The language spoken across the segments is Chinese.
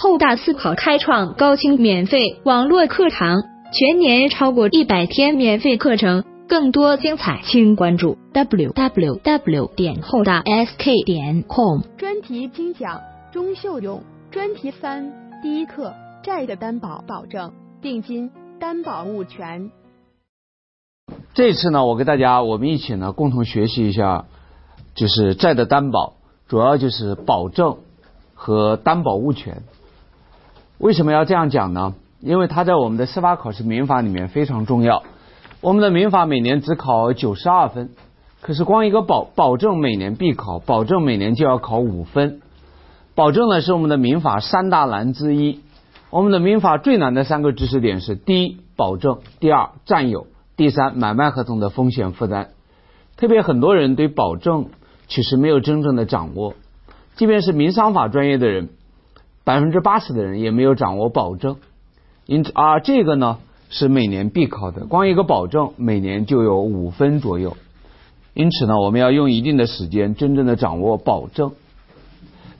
厚大思考开创高清免费网络课堂，全年超过一百天免费课程，更多精彩，请关注 w w w 点厚大 sk 点 com。专题精讲钟秀勇，专题三第一课债的担保保证定金担保物权。这次呢，我跟大家我们一起呢共同学习一下，就是债的担保，主要就是保证和担保物权。为什么要这样讲呢？因为它在我们的司法考试民法里面非常重要。我们的民法每年只考九十二分，可是光一个保保证每年必考，保证每年就要考五分。保证呢是我们的民法三大难之一。我们的民法最难的三个知识点是：第一，保证；第二，占有；第三，买卖合同的风险负担。特别很多人对保证其实没有真正的掌握，即便是民商法专业的人。百分之八十的人也没有掌握保证，因此啊，这个呢是每年必考的，光一个保证每年就有五分左右，因此呢，我们要用一定的时间真正的掌握保证。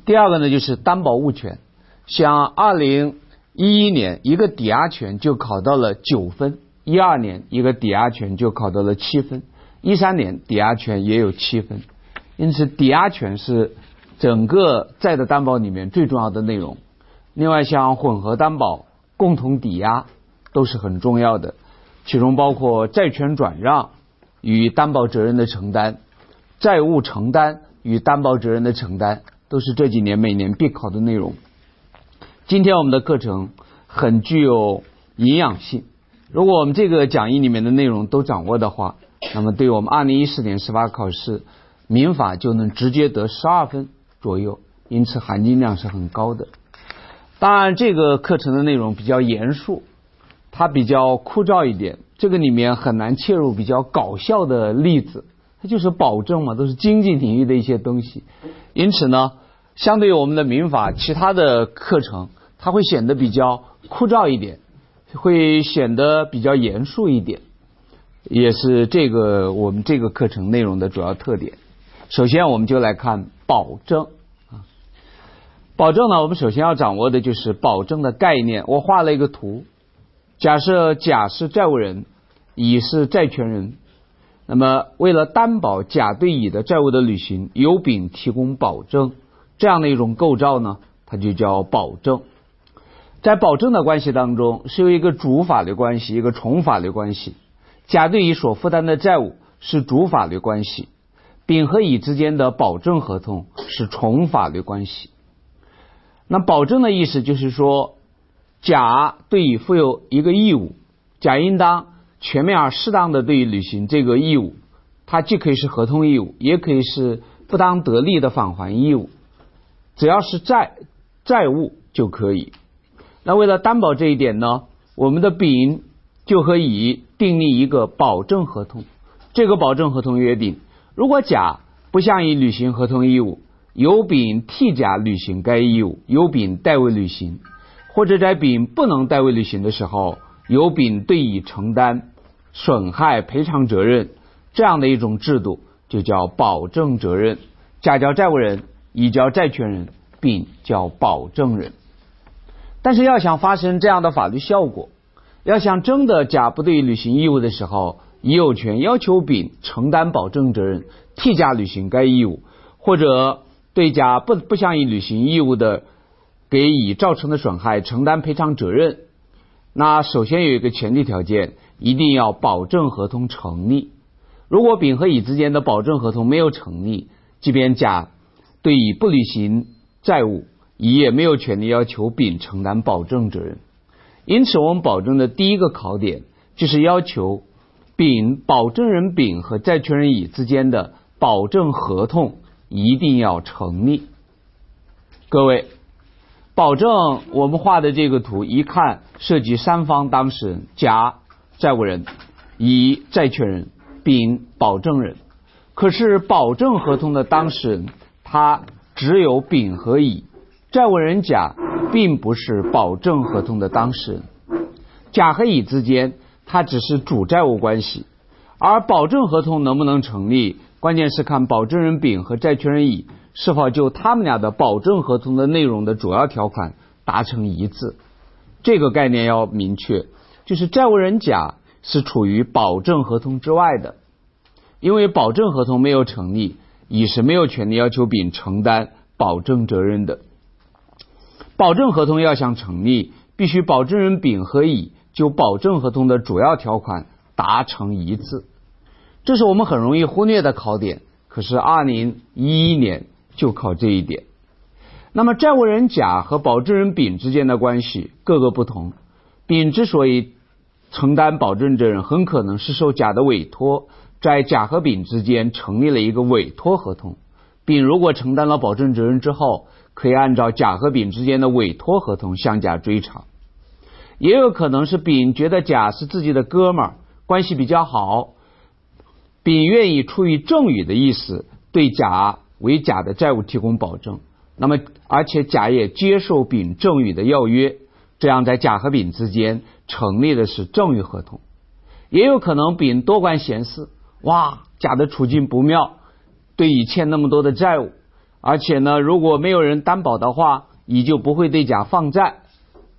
第二个呢就是担保物权，像二零一一年一个抵押权就考到了九分，一二年一个抵押权就考到了七分，一三年抵押权也有七分，因此抵押权是。整个债的担保里面最重要的内容，另外像混合担保、共同抵押都是很重要的，其中包括债权转让与担保责任的承担、债务承担与担保责任的承担，都是这几年每年必考的内容。今天我们的课程很具有营养性，如果我们这个讲义里面的内容都掌握的话，那么对我们二零一四年司法考试民法就能直接得十二分。左右，因此含金量是很高的。当然，这个课程的内容比较严肃，它比较枯燥一点。这个里面很难切入比较搞笑的例子，它就是保证嘛，都是经济领域的一些东西。因此呢，相对于我们的民法其他的课程，它会显得比较枯燥一点，会显得比较严肃一点，也是这个我们这个课程内容的主要特点。首先，我们就来看保证。保证呢，我们首先要掌握的就是保证的概念。我画了一个图，假设甲是债务人，乙是债权人。那么，为了担保甲对乙的债务的履行，由丙提供保证，这样的一种构造呢，它就叫保证。在保证的关系当中，是有一个主法律关系，一个从法律关系。甲对乙所负担的债务是主法律关系。丙和乙之间的保证合同是从法律关系。那保证的意思就是说，甲对乙负有一个义务，甲应当全面而适当的对履行这个义务。它既可以是合同义务，也可以是不当得利的返还义务，只要是债债务就可以。那为了担保这一点呢，我们的丙就和乙订立一个保证合同。这个保证合同约定。如果甲不向乙履行合同义务，由丙替甲履行该义务，由丙代为履行；或者在丙不能代为履行的时候，由丙对乙承担损害赔偿责任，这样的一种制度就叫保证责任。甲叫债务人，乙叫债权人，丙叫保证人。但是要想发生这样的法律效果，要想真的甲不对履行义务的时候，乙有权要求丙承担保证责任，替甲履行该义务，或者对甲不不向乙履行义务的，给乙造成的损害承担赔偿责任。那首先有一个前提条件，一定要保证合同成立。如果丙和乙之间的保证合同没有成立，即便甲对乙不履行债务，乙也没有权利要求丙承担保证责任。因此，我们保证的第一个考点就是要求。丙保证人丙和债权人乙之间的保证合同一定要成立。各位，保证我们画的这个图一看涉及三方当事人：甲债务人、乙债权人、丙保证人。可是保证合同的当事人他只有丙和乙，债务人甲并不是保证合同的当事人。甲和乙之间。他只是主债务关系，而保证合同能不能成立，关键是看保证人丙和债权人乙是否就他们俩的保证合同的内容的主要条款达成一致。这个概念要明确，就是债务人甲是处于保证合同之外的，因为保证合同没有成立，乙是没有权利要求丙承担保证责任的。保证合同要想成立，必须保证人丙和乙就保证合同的主要条款达成一致。这是我们很容易忽略的考点，可是二零一一年就考这一点。那么债务人甲和保证人丙之间的关系各个不同，丙之所以承担保证责任，很可能是受甲的委托，在甲和丙之间成立了一个委托合同。丙如果承担了保证责任之后，可以按照甲和丙之间的委托合同向甲追偿。也有可能是丙觉得甲是自己的哥们儿，关系比较好，丙愿意出于赠与的意思对甲为甲的债务提供保证。那么，而且甲也接受丙赠与的要约，这样在甲和丙之间成立的是赠与合同。也有可能丙多管闲事，哇，甲的处境不妙，对乙欠那么多的债务，而且呢，如果没有人担保的话，乙就不会对甲放债。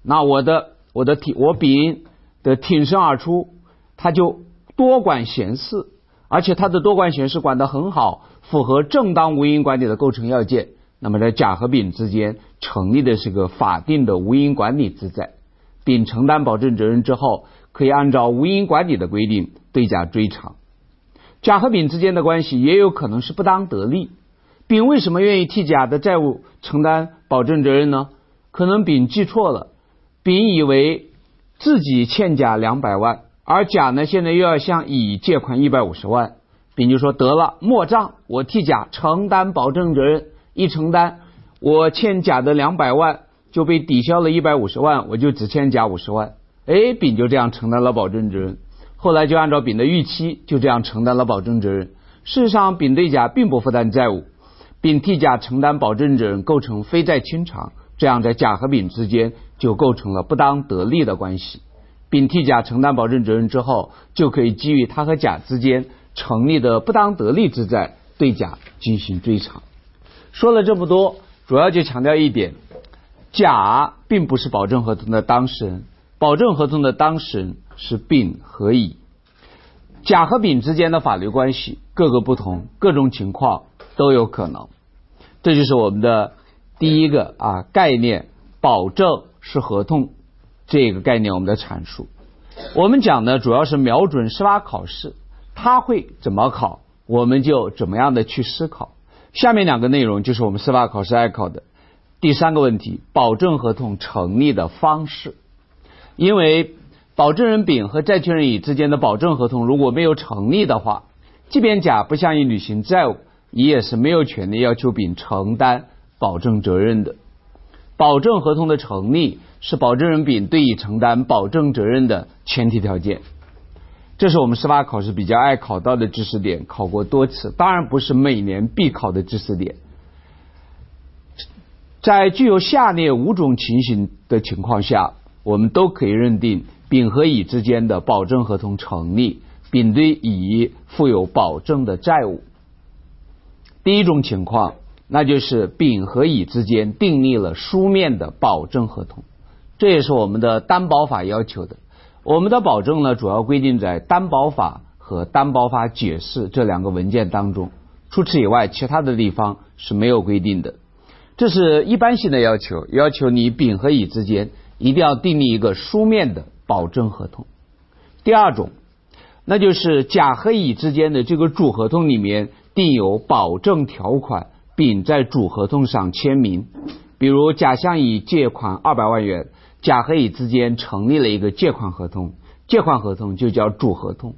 那我的我的挺我丙的挺身而出，他就多管闲事，而且他的多管闲事管得很好，符合正当无因管理的构成要件。那么在甲和丙之间成立的是个法定的无因管理之债，丙承担保证责任之后，可以按照无因管理的规定对甲追偿。甲和丙之间的关系也有可能是不当得利。丙为什么愿意替甲的债务承担保证责任呢？可能丙记错了，丙以为自己欠甲两百万，而甲呢现在又要向乙借款一百五十万，丙就说得了，莫账，我替甲承担保证责任。一承担，我欠甲的两百万就被抵消了一百五十万，我就只欠甲五十万。哎，丙就这样承担了保证责任。后来就按照丙的预期，就这样承担了保证责任。事实上，丙对甲并不负担债务，丙替甲承担保证责任构成非债清偿，这样在甲和丙之间就构成了不当得利的关系。丙替甲承担保证责任之后，就可以基于他和甲之间成立的不当得利之债，对甲进行追偿。说了这么多，主要就强调一点：甲并不是保证合同的当事人，保证合同的当事人是丙和乙。甲和丙之间的法律关系各个不同，各种情况都有可能。这就是我们的第一个啊概念：保证是合同这个概念我们的阐述。我们讲的主要是瞄准司法考试，他会怎么考，我们就怎么样的去思考。下面两个内容就是我们司法考试爱考的第三个问题：保证合同成立的方式。因为保证人丙和债权人乙之间的保证合同如果没有成立的话，即便甲不向乙履行债务，乙也是没有权利要求丙承担保证责任的。保证合同的成立是保证人丙对乙承担保证责任的前提条件。这是我们司法考试比较爱考到的知识点，考过多次，当然不是每年必考的知识点。在具有下列五种情形的情况下，我们都可以认定丙和乙之间的保证合同成立，丙对乙负有保证的债务。第一种情况，那就是丙和乙之间订立了书面的保证合同，这也是我们的担保法要求的。我们的保证呢，主要规定在担保法和担保法解释这两个文件当中。除此以外，其他的地方是没有规定的。这是一般性的要求，要求你丙和乙之间一定要订立一个书面的保证合同。第二种，那就是甲和乙之间的这个主合同里面订有保证条款，丙在主合同上签名。比如，甲向乙借款二百万元。甲和乙之间成立了一个借款合同，借款合同就叫主合同。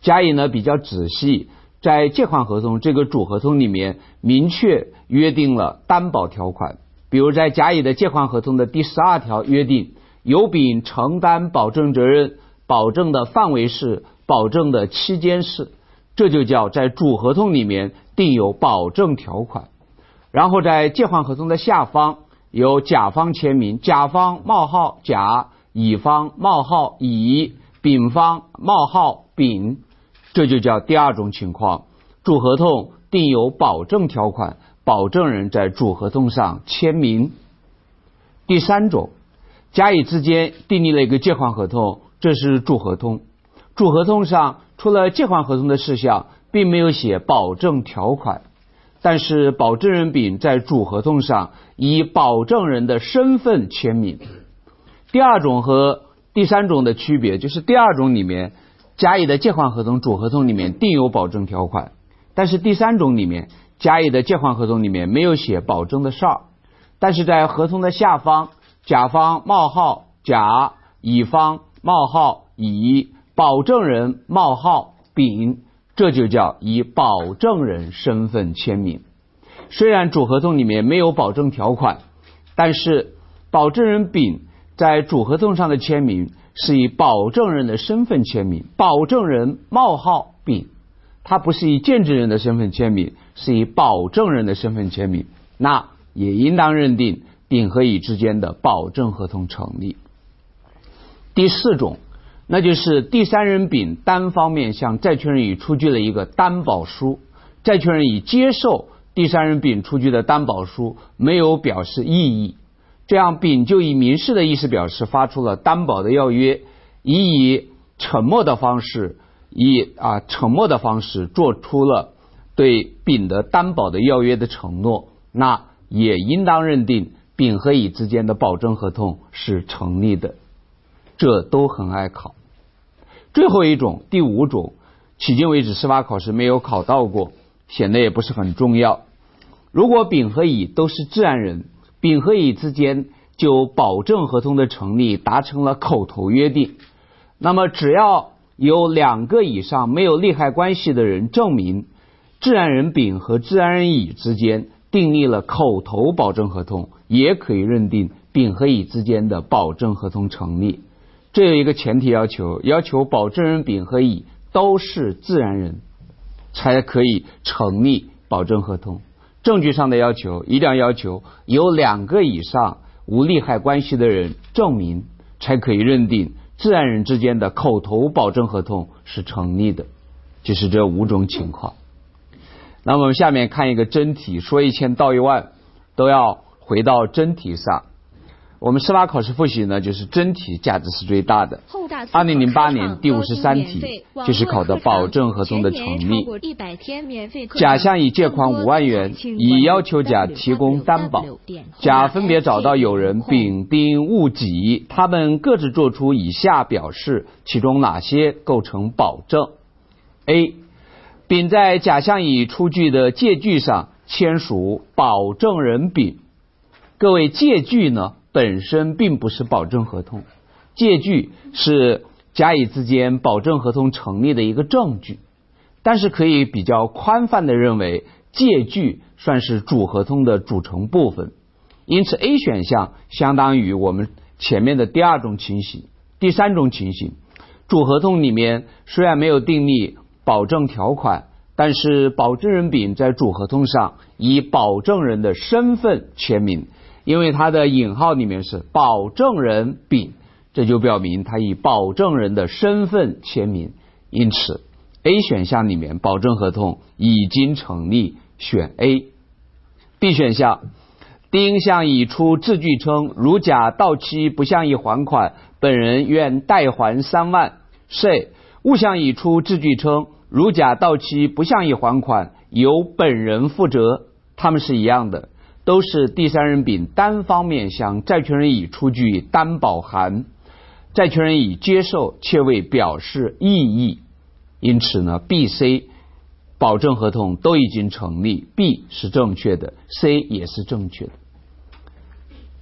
甲乙呢比较仔细，在借款合同这个主合同里面明确约定了担保条款，比如在甲乙的借款合同的第十二条约定，由丙承担保证责任，保证的范围是，保证的期间是，这就叫在主合同里面定有保证条款。然后在借款合同的下方。由甲方签名，甲方冒号甲，乙方冒号乙，丙方冒号丙，这就叫第二种情况。主合同订有保证条款，保证人在主合同上签名。第三种，甲乙之间订立了一个借款合同，这是主合同。主合同上除了借款合同的事项，并没有写保证条款，但是保证人丙在主合同上以保证人的身份签名。第二种和第三种的区别就是，第二种里面甲乙的借款合同主合同里面定有保证条款，但是第三种里面甲乙的借款合同里面没有写保证的事儿。但是在合同的下方，甲方冒号甲，乙方冒号乙，保证人冒号丙，这就叫以保证人身份签名。虽然主合同里面没有保证条款，但是保证人丙在主合同上的签名是以保证人的身份签名，保证人冒号丙，他不是以见证人的身份签名，是以保证人的身份签名。那。也应当认定丙和乙之间的保证合同成立。第四种，那就是第三人丙单方面向债权人乙出具了一个担保书，债权人乙接受第三人丙出具的担保书，没有表示异议，这样丙就以民事的意思表示发出了担保的要约，以以沉默的方式，以啊沉默的方式做出了对丙的担保的要约的承诺，那。也应当认定丙和乙之间的保证合同是成立的，这都很爱考。最后一种，第五种，迄今为止司法考试没有考到过，显得也不是很重要。如果丙和乙都是自然人，丙和乙之间就保证合同的成立达成了口头约定，那么只要有两个以上没有利害关系的人证明，自然人丙和自然人乙之间。订立了口头保证合同，也可以认定丙和乙之间的保证合同成立。这有一个前提要求，要求保证人丙和乙都是自然人，才可以成立保证合同。证据上的要求，一定要要求有两个以上无利害关系的人证明，才可以认定自然人之间的口头保证合同是成立的。就是这五种情况。那我们下面看一个真题，说一千道一万，都要回到真题上。我们司法考试复习呢，就是真题价值是最大的。二零零八年第五十三题就是考的保证合同的成立。甲向乙借款五万元，乙要求甲提供担保。甲分别找到有人丙、丁、戊、己，他们各自做出以下表示，其中哪些构成保证？A 丙在甲向乙出具的借据上签署保证人丙。各位，借据呢本身并不是保证合同，借据是甲乙之间保证合同成立的一个证据，但是可以比较宽泛的认为，借据算是主合同的组成部分。因此，A 选项相当于我们前面的第二种情形。第三种情形，主合同里面虽然没有订立。保证条款，但是保证人丙在主合同上以保证人的身份签名，因为他的引号里面是保证人丙，这就表明他以保证人的身份签名，因此 A 选项里面保证合同已经成立，选 A。B 选项，丁向乙出字据称，如甲到期不向乙还款，本人愿代还三万。C 物向乙出字据称。如甲到期不向乙还款，由本人负责，他们是一样的，都是第三人丙单方面向债权人乙出具担保函，债权人乙接受且未表示异议，因此呢，B、C 保证合同都已经成立，B 是正确的，C 也是正确的。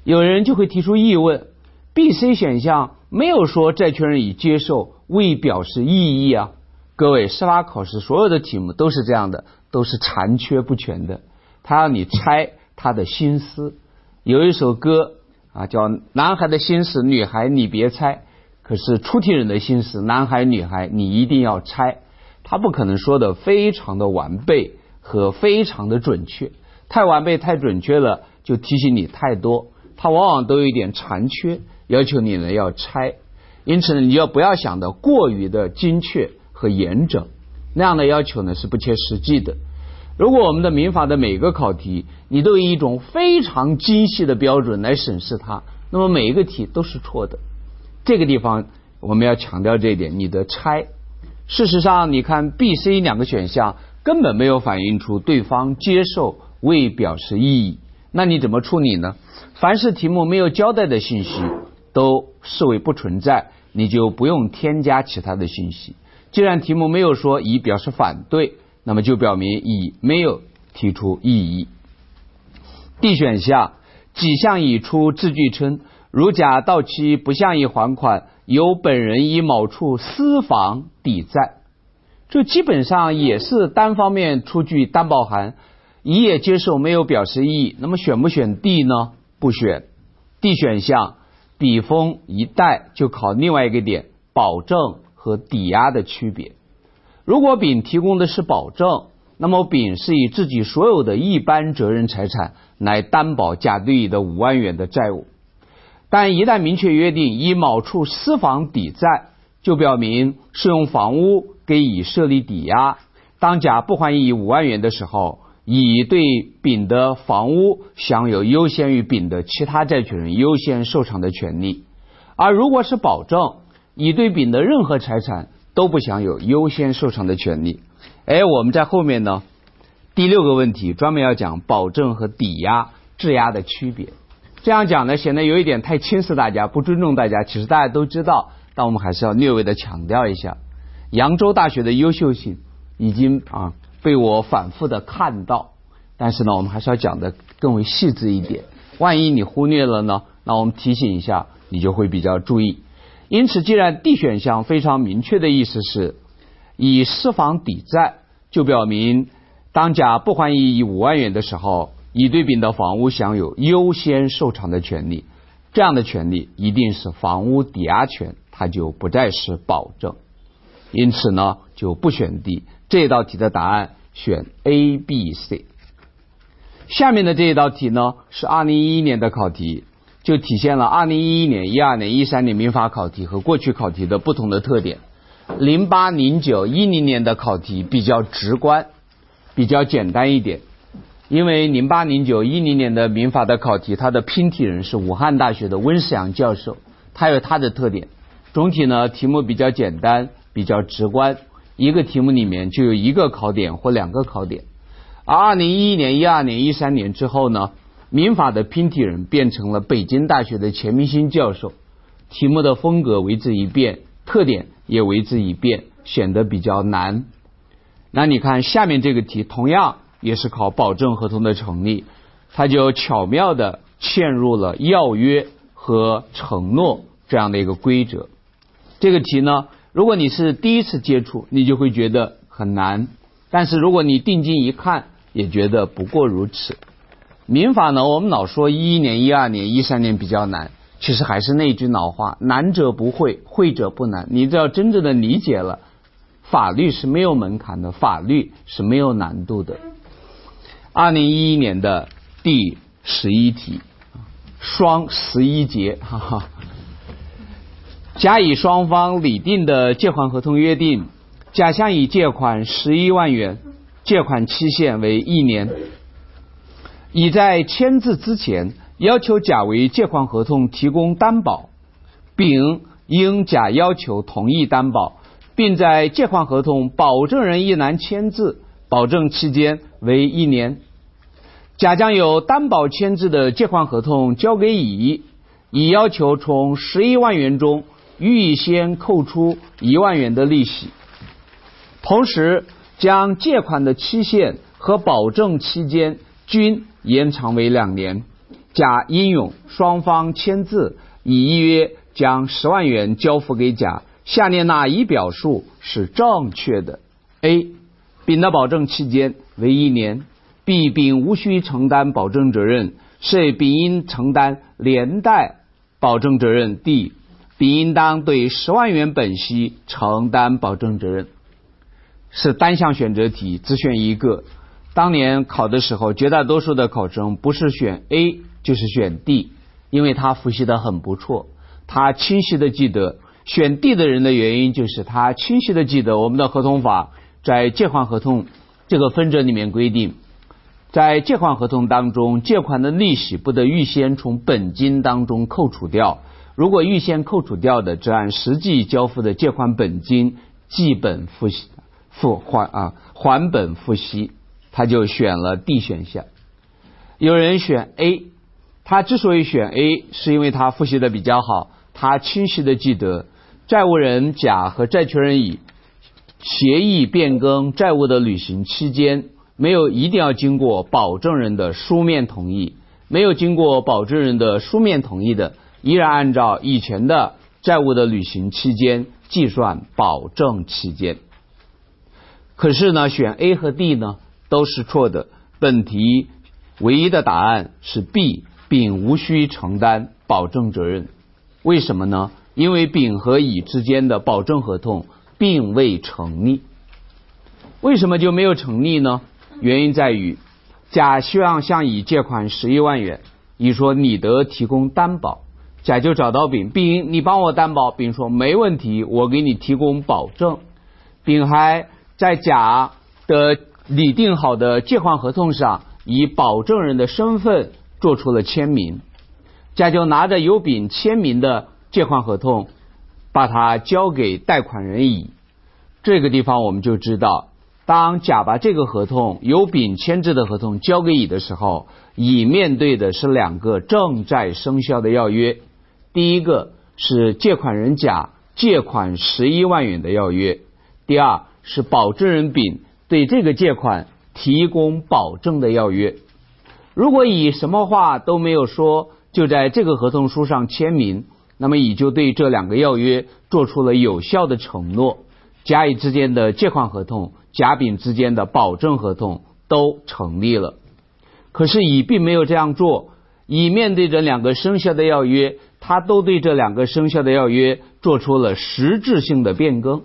有人就会提出疑问：B、C 选项没有说债权人乙接受未表示异议啊？各位，司法考试所有的题目都是这样的，都是残缺不全的。他让你猜他的心思。有一首歌啊，叫《男孩的心思，女孩你别猜》，可是出题人的心思，男孩女孩你一定要猜。他不可能说的非常的完备和非常的准确，太完备太准确了就提醒你太多，他往往都有一点残缺，要求你呢要猜。因此呢，你要不要想的过于的精确。和严整那样的要求呢是不切实际的。如果我们的民法的每个考题，你都以一种非常精细的标准来审视它，那么每一个题都是错的。这个地方我们要强调这一点，你的猜。事实上，你看 B、C 两个选项根本没有反映出对方接受未表示异议，那你怎么处理呢？凡是题目没有交代的信息都视为不存在，你就不用添加其他的信息。既然题目没有说乙表示反对，那么就表明乙没有提出异议。D 选项，己向乙出字据称，如甲到期不向乙还款。由本人以某处私房抵债，这基本上也是单方面出具担保函，乙也接受，没有表示异议。那么选不选 D 呢？不选。D 选项，笔锋一带就考另外一个点，保证和抵押的区别。如果丙提供的是保证，那么丙是以自己所有的一般责任财产来担保甲对乙的五万元的债务。但一旦明确约定以某处私房抵债，就表明是用房屋给乙设立抵押。当甲不还乙五万元的时候，乙对丙的房屋享有优先于丙的其他债权人优先受偿的权利。而如果是保证，乙对丙的任何财产都不享有优先受偿的权利。哎，我们在后面呢，第六个问题专门要讲保证和抵押质押的区别。这样讲呢，显得有一点太轻视大家，不尊重大家。其实大家都知道，但我们还是要略微的强调一下。扬州大学的优秀性已经啊被我反复的看到，但是呢，我们还是要讲的更为细致一点。万一你忽略了呢，那我们提醒一下，你就会比较注意。因此，既然 D 选项非常明确的意思是以私房抵债，就表明当甲不还乙五万元的时候。乙对丙的房屋享有优先受偿的权利，这样的权利一定是房屋抵押权，它就不再是保证。因此呢，就不选 D。这道题的答案选 A、B、C。下面的这一道题呢，是二零一一年的考题，就体现了二零一一年、一二年、一三年民法考题和过去考题的不同的特点。零八、零九、一零年的考题比较直观，比较简单一点。因为零八、零九、一零年的民法的考题，它的拼题人是武汉大学的温世阳教授，他有他的特点。总体呢，题目比较简单，比较直观，一个题目里面就有一个考点或两个考点。而二零一一年、一二年、一三年之后呢，民法的拼题人变成了北京大学的钱明新教授，题目的风格为之一变，特点也为之一变，显得比较难。那你看下面这个题，同样。也是考保证合同的成立，它就巧妙的嵌入了要约和承诺这样的一个规则。这个题呢，如果你是第一次接触，你就会觉得很难；但是如果你定睛一看，也觉得不过如此。民法呢，我们老说一一年、一二年、一三年比较难，其实还是那句老话：难者不会，会者不难。你只要真正的理解了，法律是没有门槛的，法律是没有难度的。二零一一年的第十一题，双十一节，哈哈。甲乙双方拟定的借款合同约定，甲向乙借款十一万元，借款期限为一年。乙在签字之前要求甲为借款合同提供担保，丙应甲要求同意担保，并在借款合同保证人一栏签字，保证期间为一年。甲将有担保签字的借款合同交给乙，乙要求从十一万元中预先扣除一万元的利息，同时将借款的期限和保证期间均延长为两年。甲应用双方签字，乙依约将十万元交付给甲。下列哪一表述是正确的？A. 丙的保证期间为一年。B 丙无需承担保证责任，C 丙应承担连带保证责任。D 丙应当对十万元本息承担保证责任。是单项选择题，只选一个。当年考的时候，绝大多数的考生不是选 A 就是选 D，因为他复习的很不错，他清晰的记得选 D 的人的原因就是他清晰的记得我们的合同法在借款合同这个分则里面规定。在借款合同当中，借款的利息不得预先从本金当中扣除掉。如果预先扣除掉的，只按实际交付的借款本金计本付息付还啊还本付息。他就选了 D 选项。有人选 A，他之所以选 A，是因为他复习的比较好，他清晰的记得债务人甲和债权人乙协议变更债务的履行期间，没有一定要经过保证人的书面同意，没有经过保证人的书面同意的，依然按照以前的债务的履行期间计算保证期间。可是呢，选 A 和 D 呢都是错的。本题唯一的答案是 B，丙无需承担保证责任。为什么呢？因为丙和乙之间的保证合同并未成立。为什么就没有成立呢？原因在于，甲希望向乙借款十一万元，乙说你得提供担保，甲就找到丙，丙你帮我担保，丙说没问题，我给你提供保证。丙还在甲的拟定好的借款合同上，以保证人的身份做出了签名，甲就拿着有丙签名的借款合同，把它交给贷款人乙。这个地方我们就知道。当甲把这个合同由丙签字的合同交给乙的时候，乙面对的是两个正在生效的要约。第一个是借款人甲借款十一万元的要约，第二是保证人丙对这个借款提供保证的要约。如果乙什么话都没有说，就在这个合同书上签名，那么乙就对这两个要约做出了有效的承诺。甲乙之间的借款合同。甲丙之间的保证合同都成立了，可是乙并没有这样做。乙面对着两个生效的要约，他都对这两个生效的要约做出了实质性的变更。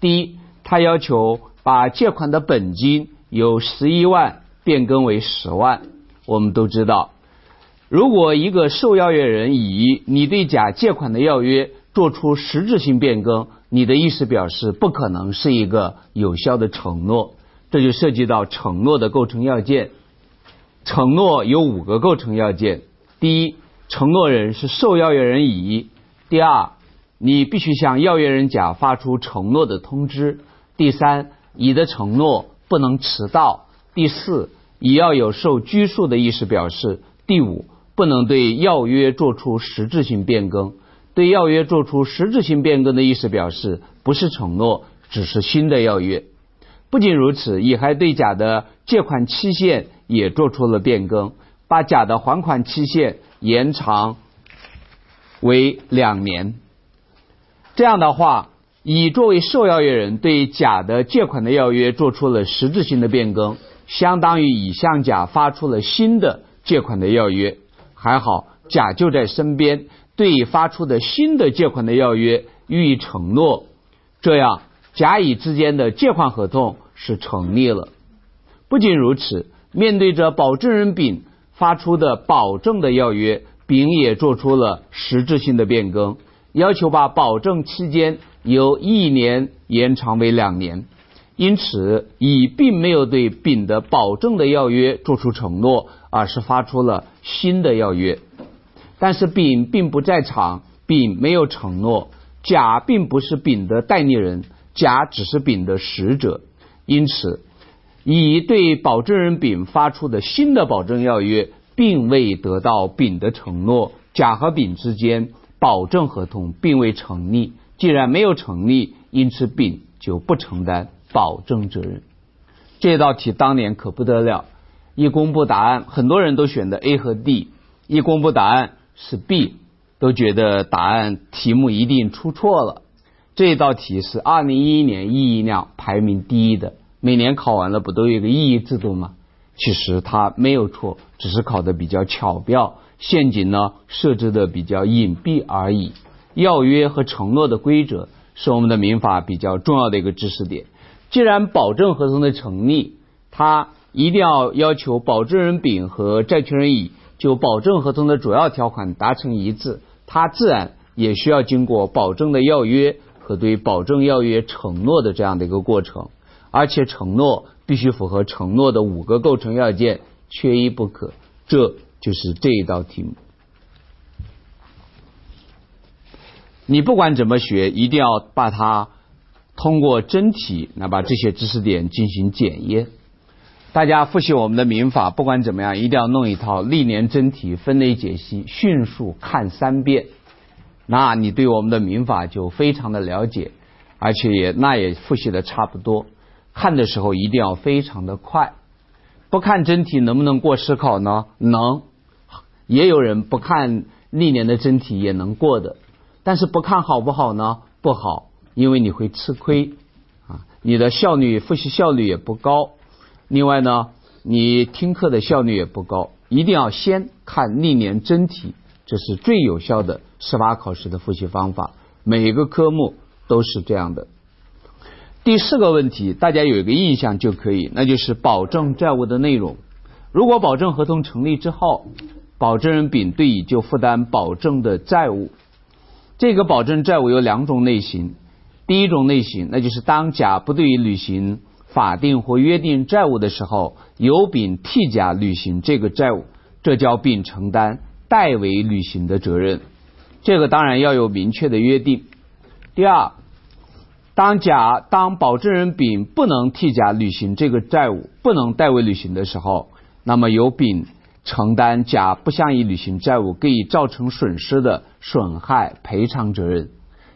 第一，他要求把借款的本金由十一万变更为十万。我们都知道，如果一个受要约人乙，你对甲借款的要约做出实质性变更。你的意思表示不可能是一个有效的承诺，这就涉及到承诺的构成要件。承诺有五个构成要件：第一，承诺人是受要约人乙；第二，你必须向要约人甲发出承诺的通知；第三，乙的承诺不能迟到；第四，乙要有受拘束的意思表示；第五，不能对要约做出实质性变更。对要约做出实质性变更的意思表示，不是承诺，只是新的要约。不仅如此，乙还对甲的借款期限也做出了变更，把甲的还款期限延长为两年。这样的话，乙作为受要约人，对甲的借款的要约做出了实质性的变更，相当于乙向甲发出了新的借款的要约。还好，甲就在身边。对发出的新的借款的要约予以承诺，这样甲乙之间的借款合同是成立了。不仅如此，面对着保证人丙发出的保证的要约，丙也做出了实质性的变更，要求把保证期间由一年延长为两年。因此，乙并没有对丙的保证的要约做出承诺，而是发出了新的要约。但是丙并不在场，丙没有承诺。甲并不是丙的代理人，甲只是丙的使者。因此，乙对保证人丙发出的新的保证要约，并未得到丙的承诺。甲和丙之间保证合同并未成立。既然没有成立，因此丙就不承担保证责任。这道题当年可不得了，一公布答案，很多人都选的 A 和 D。一公布答案。是 B，都觉得答案题目一定出错了。这道题是二零一一年意义量排名第一的，每年考完了不都有一个意义制度吗？其实它没有错，只是考的比较巧妙，陷阱呢设置的比较隐蔽而已。要约和承诺的规则是我们的民法比较重要的一个知识点。既然保证合同的成立，它一定要要求保证人丙和债权人乙。就保证合同的主要条款达成一致，它自然也需要经过保证的要约和对保证要约承诺的这样的一个过程，而且承诺必须符合承诺的五个构成要件：缺一不可。这就是这一道题目。你不管怎么学，一定要把它通过真题，那把这些知识点进行检验。大家复习我们的民法，不管怎么样，一定要弄一套历年真题分类解析，迅速看三遍。那你对我们的民法就非常的了解，而且也那也复习的差不多。看的时候一定要非常的快。不看真题能不能过试考呢？能。也有人不看历年的真题也能过的。但是不看好不好呢？不好，因为你会吃亏啊，你的效率复习效率也不高。另外呢，你听课的效率也不高。一定要先看历年真题，这是最有效的司法考试的复习方法。每个科目都是这样的。第四个问题，大家有一个印象就可以，那就是保证债务的内容。如果保证合同成立之后，保证人丙对乙就负担保证的债务。这个保证债务有两种类型，第一种类型，那就是当甲不对于履行法定或约定债务的时候，由丙替甲履行这个债务，这叫丙承担代为履行的责任。这个当然要有明确的约定。第二，当甲当保证人丙不能替甲履行这个债务，不能代为履行的时候，那么由丙。承担甲不向乙履行债务给乙造成损失的损害赔偿责任，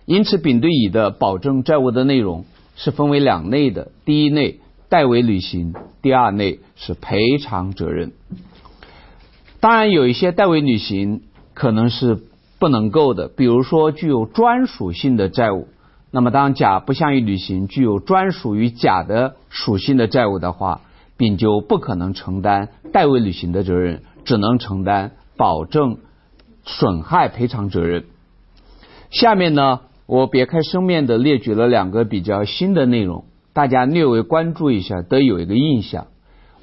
因此丙对乙的保证债务的内容是分为两类的：第一类代为履行，第二类是赔偿责任。当然，有一些代为履行可能是不能够的，比如说具有专属性的债务。那么，当甲不向乙履行具有专属于甲的属性的债务的话。你就不可能承担代为履行的责任，只能承担保证损害赔偿责任。下面呢，我别开生面的列举了两个比较新的内容，大家略微关注一下，得有一个印象。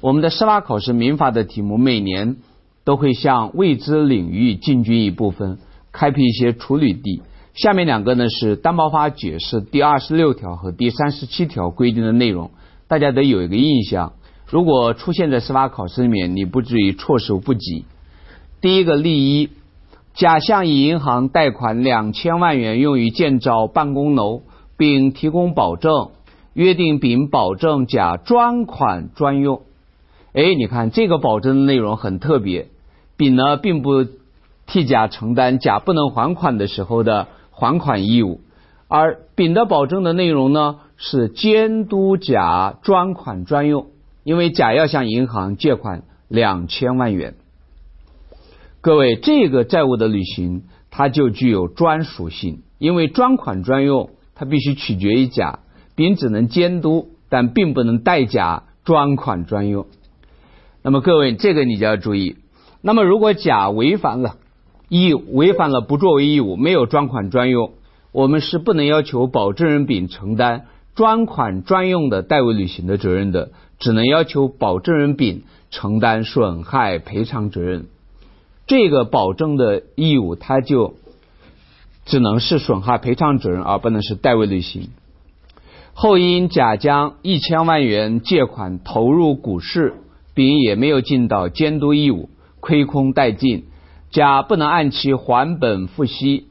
我们的司法考试民法的题目每年都会向未知领域进军一部分，开辟一些处理地。下面两个呢是担保法解释第二十六条和第三十七条规定的内容，大家得有一个印象。如果出现在司法考试里面，你不至于措手不及。第一个例一，甲向乙银行贷款两千万元用于建造办公楼，并提供保证，约定丙保证甲专款专用。哎，你看这个保证的内容很特别，丙呢并不替甲承担甲不能还款的时候的还款义务，而丙的保证的内容呢是监督甲专款专用。因为甲要向银行借款两千万元，各位，这个债务的履行，它就具有专属性。因为专款专用，它必须取决于甲，丙只能监督，但并不能代甲专款专用。那么，各位，这个你就要注意。那么，如果甲违反了义，违反了不作为义务，没有专款专用，我们是不能要求保证人丙承担专款专用的代为履行的责任的。只能要求保证人丙承担损害赔偿责任，这个保证的义务，它就只能是损害赔偿责任，而不能是代位履行。后因甲将一千万元借款投入股市，丙也没有尽到监督义务，亏空殆尽，甲不能按期还本付息，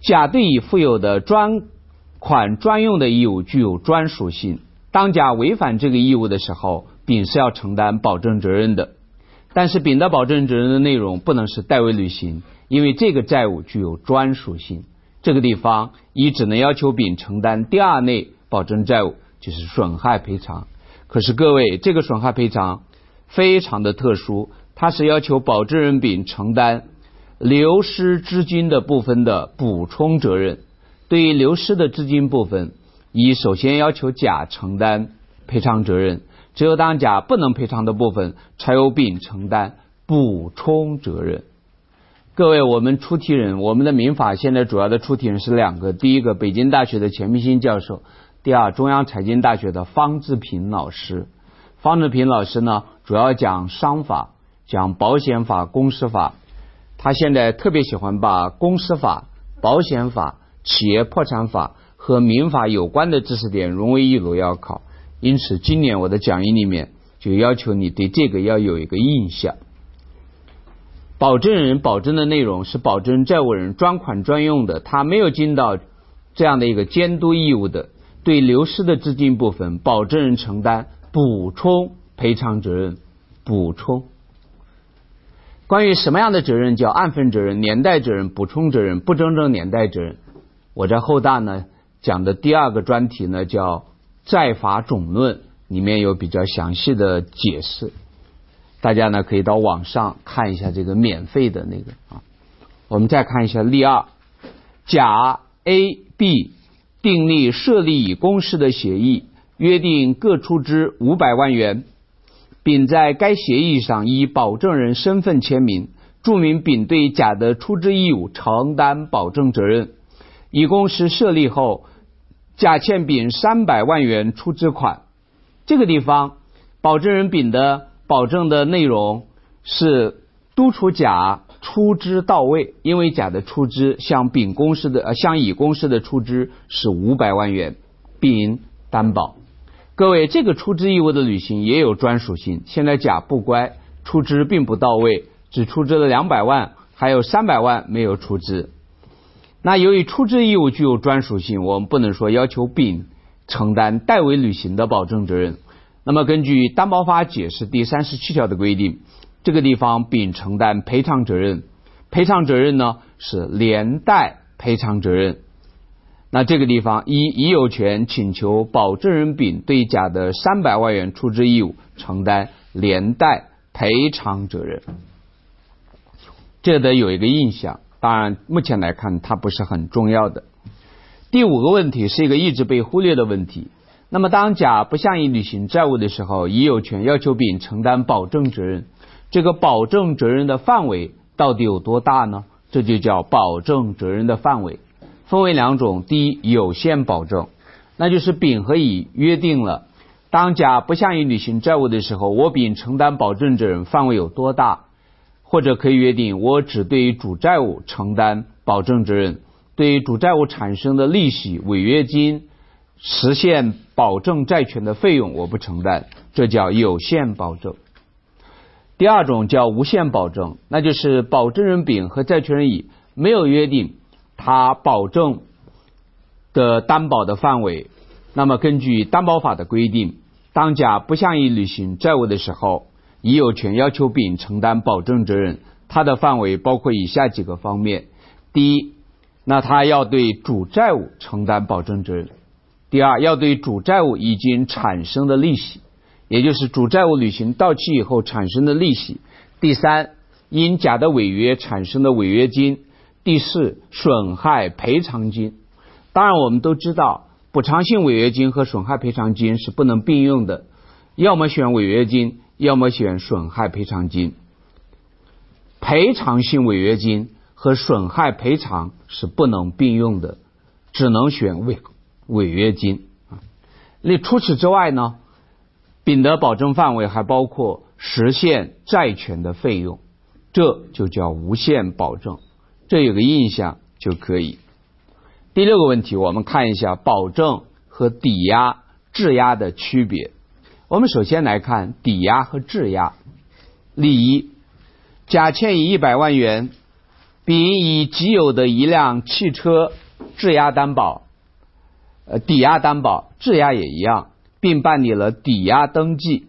甲对乙负有的专款专用的义务具有专属性。当甲违反这个义务的时候，丙是要承担保证责任的，但是丙的保证责任的内容不能是代为履行，因为这个债务具有专属性。这个地方乙只能要求丙承担第二类保证债务，就是损害赔偿。可是各位，这个损害赔偿非常的特殊，它是要求保证人丙承担流失资金的部分的补充责任。对于流失的资金部分。乙首先要求甲承担赔偿责任，只有当甲不能赔偿的部分，才由丙承担补充责任。各位，我们出题人，我们的民法现在主要的出题人是两个：第一个，北京大学的钱明新教授；第二，中央财经大学的方志平老师。方志平老师呢，主要讲商法，讲保险法、公司法。他现在特别喜欢把公司法、保险法、企业破产法。和民法有关的知识点融为一炉要考，因此今年我的讲义里面就要求你对这个要有一个印象。保证人保证的内容是保证债务人专款专用的，他没有尽到这样的一个监督义务的，对流失的资金部分，保证人承担补充赔偿责任。补充。关于什么样的责任叫按份责任、年代责任、补充责任、不真正年代责任，我在后大呢讲的第二个专题呢叫债法总论，里面有比较详细的解释。大家呢可以到网上看一下这个免费的那个啊。我们再看一下例二：甲 A、B 订立设立乙公司的协议，约定各出资五百万元，丙在该协议上以保证人身份签名，注明丙对甲的出资义务承担保证责任。乙公司设立后，甲欠丙三百万元出资款。这个地方，保证人丙的。保证的内容是督促甲出资到位，因为甲的出资向丙公司的呃向乙公司的出资是五百万元，丙担保。各位，这个出资义务的履行也有专属性。现在甲不乖，出资并不到位，只出资了两百万，还有三百万没有出资。那由于出资义务具有专属性，我们不能说要求丙承担代为履行的保证责任。那么，根据担保法解释第三十七条的规定，这个地方丙承担赔偿责任，赔偿责任呢是连带赔偿责任。那这个地方，乙乙有权请求保证人丙对甲的三百万元出资义务承担连带赔偿责任，这得有一个印象。当然，目前来看，它不是很重要的。第五个问题是一个一直被忽略的问题。那么，当甲不向乙履行债务的时候，乙有权要求丙承担保证责任。这个保证责任的范围到底有多大呢？这就叫保证责任的范围，分为两种。第一，有限保证，那就是丙和乙约定了，当甲不向乙履行债务的时候，我丙承担保证责任范围有多大？或者可以约定，我只对于主债务承担保证责任，对于主债务产生的利息、违约金。实现保证债权的费用我不承担，这叫有限保证。第二种叫无限保证，那就是保证人丙和债权人乙没有约定他保证的担保的范围。那么根据担保法的规定，当甲不向乙履行债务的时候，乙有权要求丙承担保证责任。它的范围包括以下几个方面：第一，那他要对主债务承担保证责任。第二，要对主债务已经产生的利息，也就是主债务履行到期以后产生的利息。第三，因甲的违约产生的违约金。第四，损害赔偿金。当然，我们都知道，补偿性违约金和损害赔偿金是不能并用的，要么选违约金，要么选损害赔偿金。赔偿性违约金和损害赔偿是不能并用的，只能选违。违约金啊，那除此之外呢？丙的保证范围还包括实现债权的费用，这就叫无限保证。这有个印象就可以。第六个问题，我们看一下保证和抵押、质押的区别。我们首先来看抵押和质押。例一：甲欠乙一百万元，丙以己有的一辆汽车质押担保。呃，抵押担保、质押也一样，并办理了抵押登记。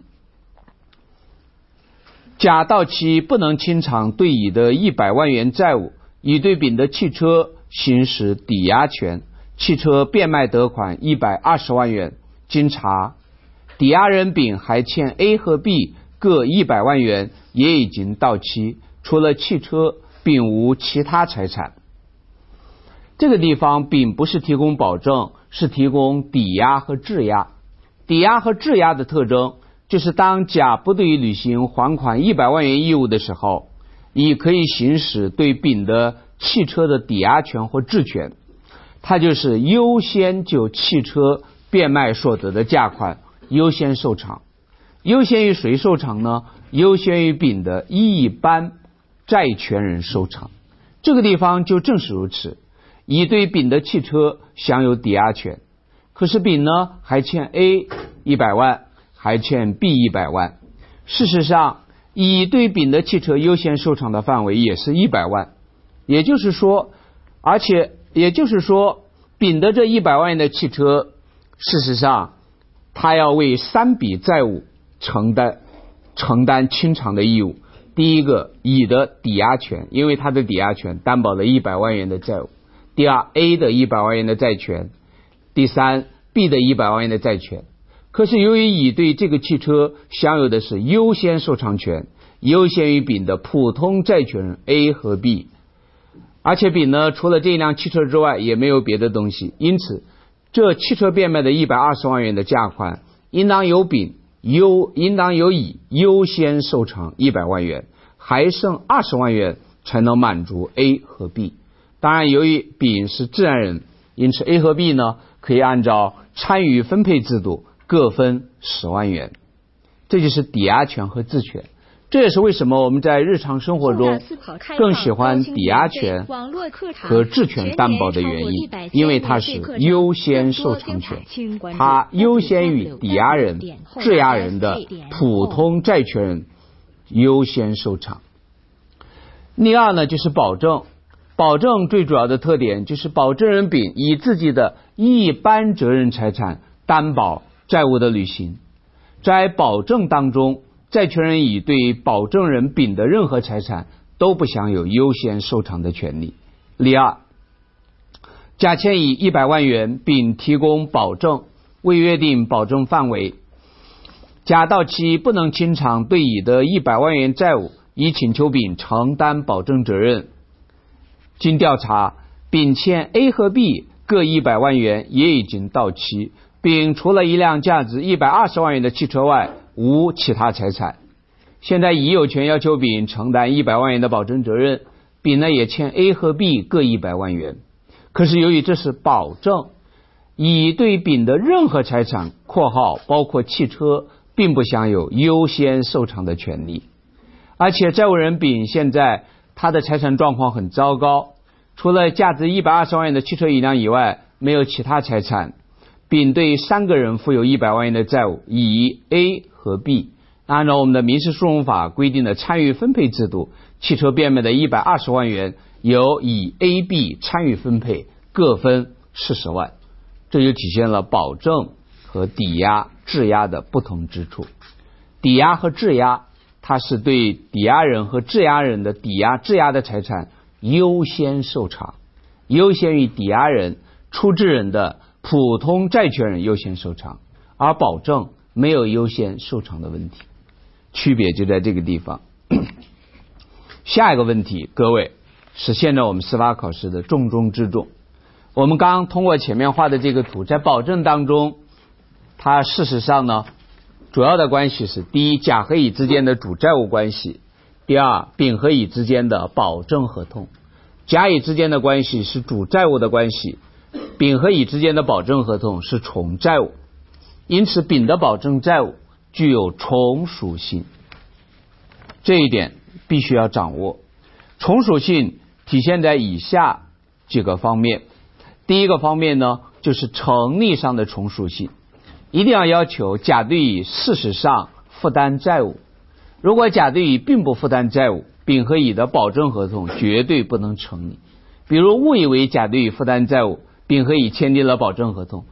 甲到期不能清偿对乙的一百万元债务，乙对丙的汽车行使抵押权，汽车变卖得款一百二十万元。经查，抵押人丙还欠 A 和 B 各一百万元，也已经到期。除了汽车，并无其他财产。这个地方，丙不是提供保证。是提供抵押和质押，抵押和质押的特征就是，当甲不对于履行还款一百万元义务的时候，乙可以行使对丙的汽车的抵押权或质权，它就是优先就汽车变卖所得的价款优先受偿，优先于谁受偿呢？优先于丙的一般债权人受偿。这个地方就正是如此。乙对丙的汽车享有抵押权，可是丙呢还欠 A 一百万，还欠 B 一百万。事实上，乙对丙的汽车优先受偿的范围也是一百万，也就是说，而且也就是说，丙的这一百万元的汽车，事实上，他要为三笔债务承担承担清偿的义务。第一个，乙的抵押权，因为他的抵押权担保了一百万元的债务；第二，A 的一百万元的债权；第三，B 的一百万元的债权。可是由于乙对这个汽车享有的是优先受偿权，优先于丙的普通债权人 A 和 B，而且丙呢除了这辆汽车之外也没有别的东西，因此这汽车变卖的一百二十万元的价款，应当由丙优应当由乙优先受偿一百万元，还剩二十万元才能满足 A 和 B。当然，由于丙是自然人，因此 A 和 B 呢可以按照参与分配制度。各分十万元，这就是抵押权和质权。这也是为什么我们在日常生活中更喜欢抵押权和质权担保的原因，因为它是优先受偿权，它优先于抵押人、质押人的普通债权人优先受偿。第二呢，就是保证。保证最主要的特点就是保证人丙以自己的一般责任财产担保。债务的履行，在保证当中，债权人乙对保证人丙的任何财产都不享有优先受偿的权利。例二，甲欠乙一百万元，丙提供保证，未约定保证范围，甲到期不能清偿对乙的一百万元债务，乙请求丙承担保证责任。经调查，丙欠 A 和 B 各一百万元，也已经到期。丙除了一辆价值一百二十万元的汽车外，无其他财产。现在乙有权要求丙承担一百万元的保证责任，丙呢也欠 A 和 B 各一百万元。可是由于这是保证，乙对丙的任何财产（括号包括汽车）并不享有优先受偿的权利。而且债务人丙现在他的财产状况很糟糕，除了价值一百二十万元的汽车一辆以外，没有其他财产。丙对三个人负有一百万元的债务，乙、A 和 B，按照我们的民事诉讼法规定的参与分配制度，汽车变卖的一百二十万元由乙、A、B 参与分配，各分四十万，这就体现了保证和抵押、质押的不同之处。抵押和质押，它是对抵押人和质押人的抵押、质押的财产优先受偿，优先于抵押人、出质人的。普通债权人优先受偿，而保证没有优先受偿的问题，区别就在这个地方。下一个问题，各位是现在我们司法考试的重中之重。我们刚通过前面画的这个图，在保证当中，它事实上呢，主要的关系是：第一，甲和乙之间的主债务关系；第二，丙和乙之间的保证合同。甲乙之间的关系是主债务的关系。丙和乙之间的保证合同是从债务，因此丙的保证债务具有从属性，这一点必须要掌握。从属性体现在以下几个方面。第一个方面呢，就是成立上的从属性，一定要要求甲对乙事实上负担债务。如果甲对乙并不负担债务，丙和乙的保证合同绝对不能成立。比如误以为甲对乙负担债务。丙和乙签订了保证合同，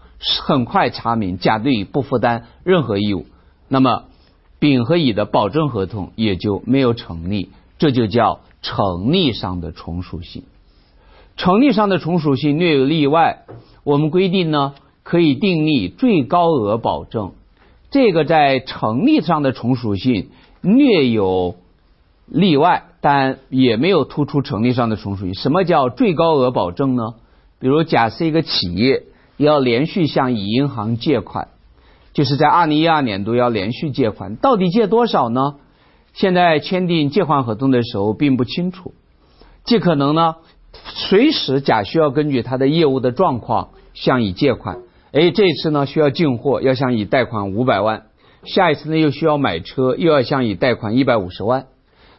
很快查明甲对乙不负担任何义务，那么丙和乙的保证合同也就没有成立，这就叫成立上的从属性。成立上的从属性略有例外，我们规定呢可以订立最高额保证，这个在成立上的从属性略有例外，但也没有突出成立上的从属性。什么叫最高额保证呢？比如，甲是一个企业要连续向乙银行借款，就是在二零一二年度要连续借款，到底借多少呢？现在签订借款合同的时候并不清楚，极可能呢，随时甲需要根据他的业务的状况向乙借款。哎，这次呢需要进货，要向乙贷款五百万；下一次呢又需要买车，又要向乙贷款一百五十万。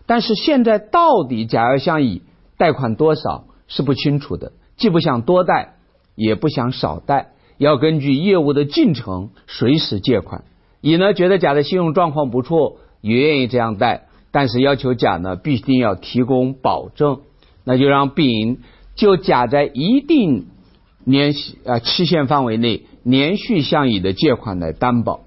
但是现在到底甲要向乙贷款多少是不清楚的。既不想多贷，也不想少贷，要根据业务的进程随时借款。乙呢觉得甲的信用状况不错，也愿意这样贷，但是要求甲呢必定要提供保证，那就让丙就甲在一定年啊期限范围内连续向乙的借款来担保。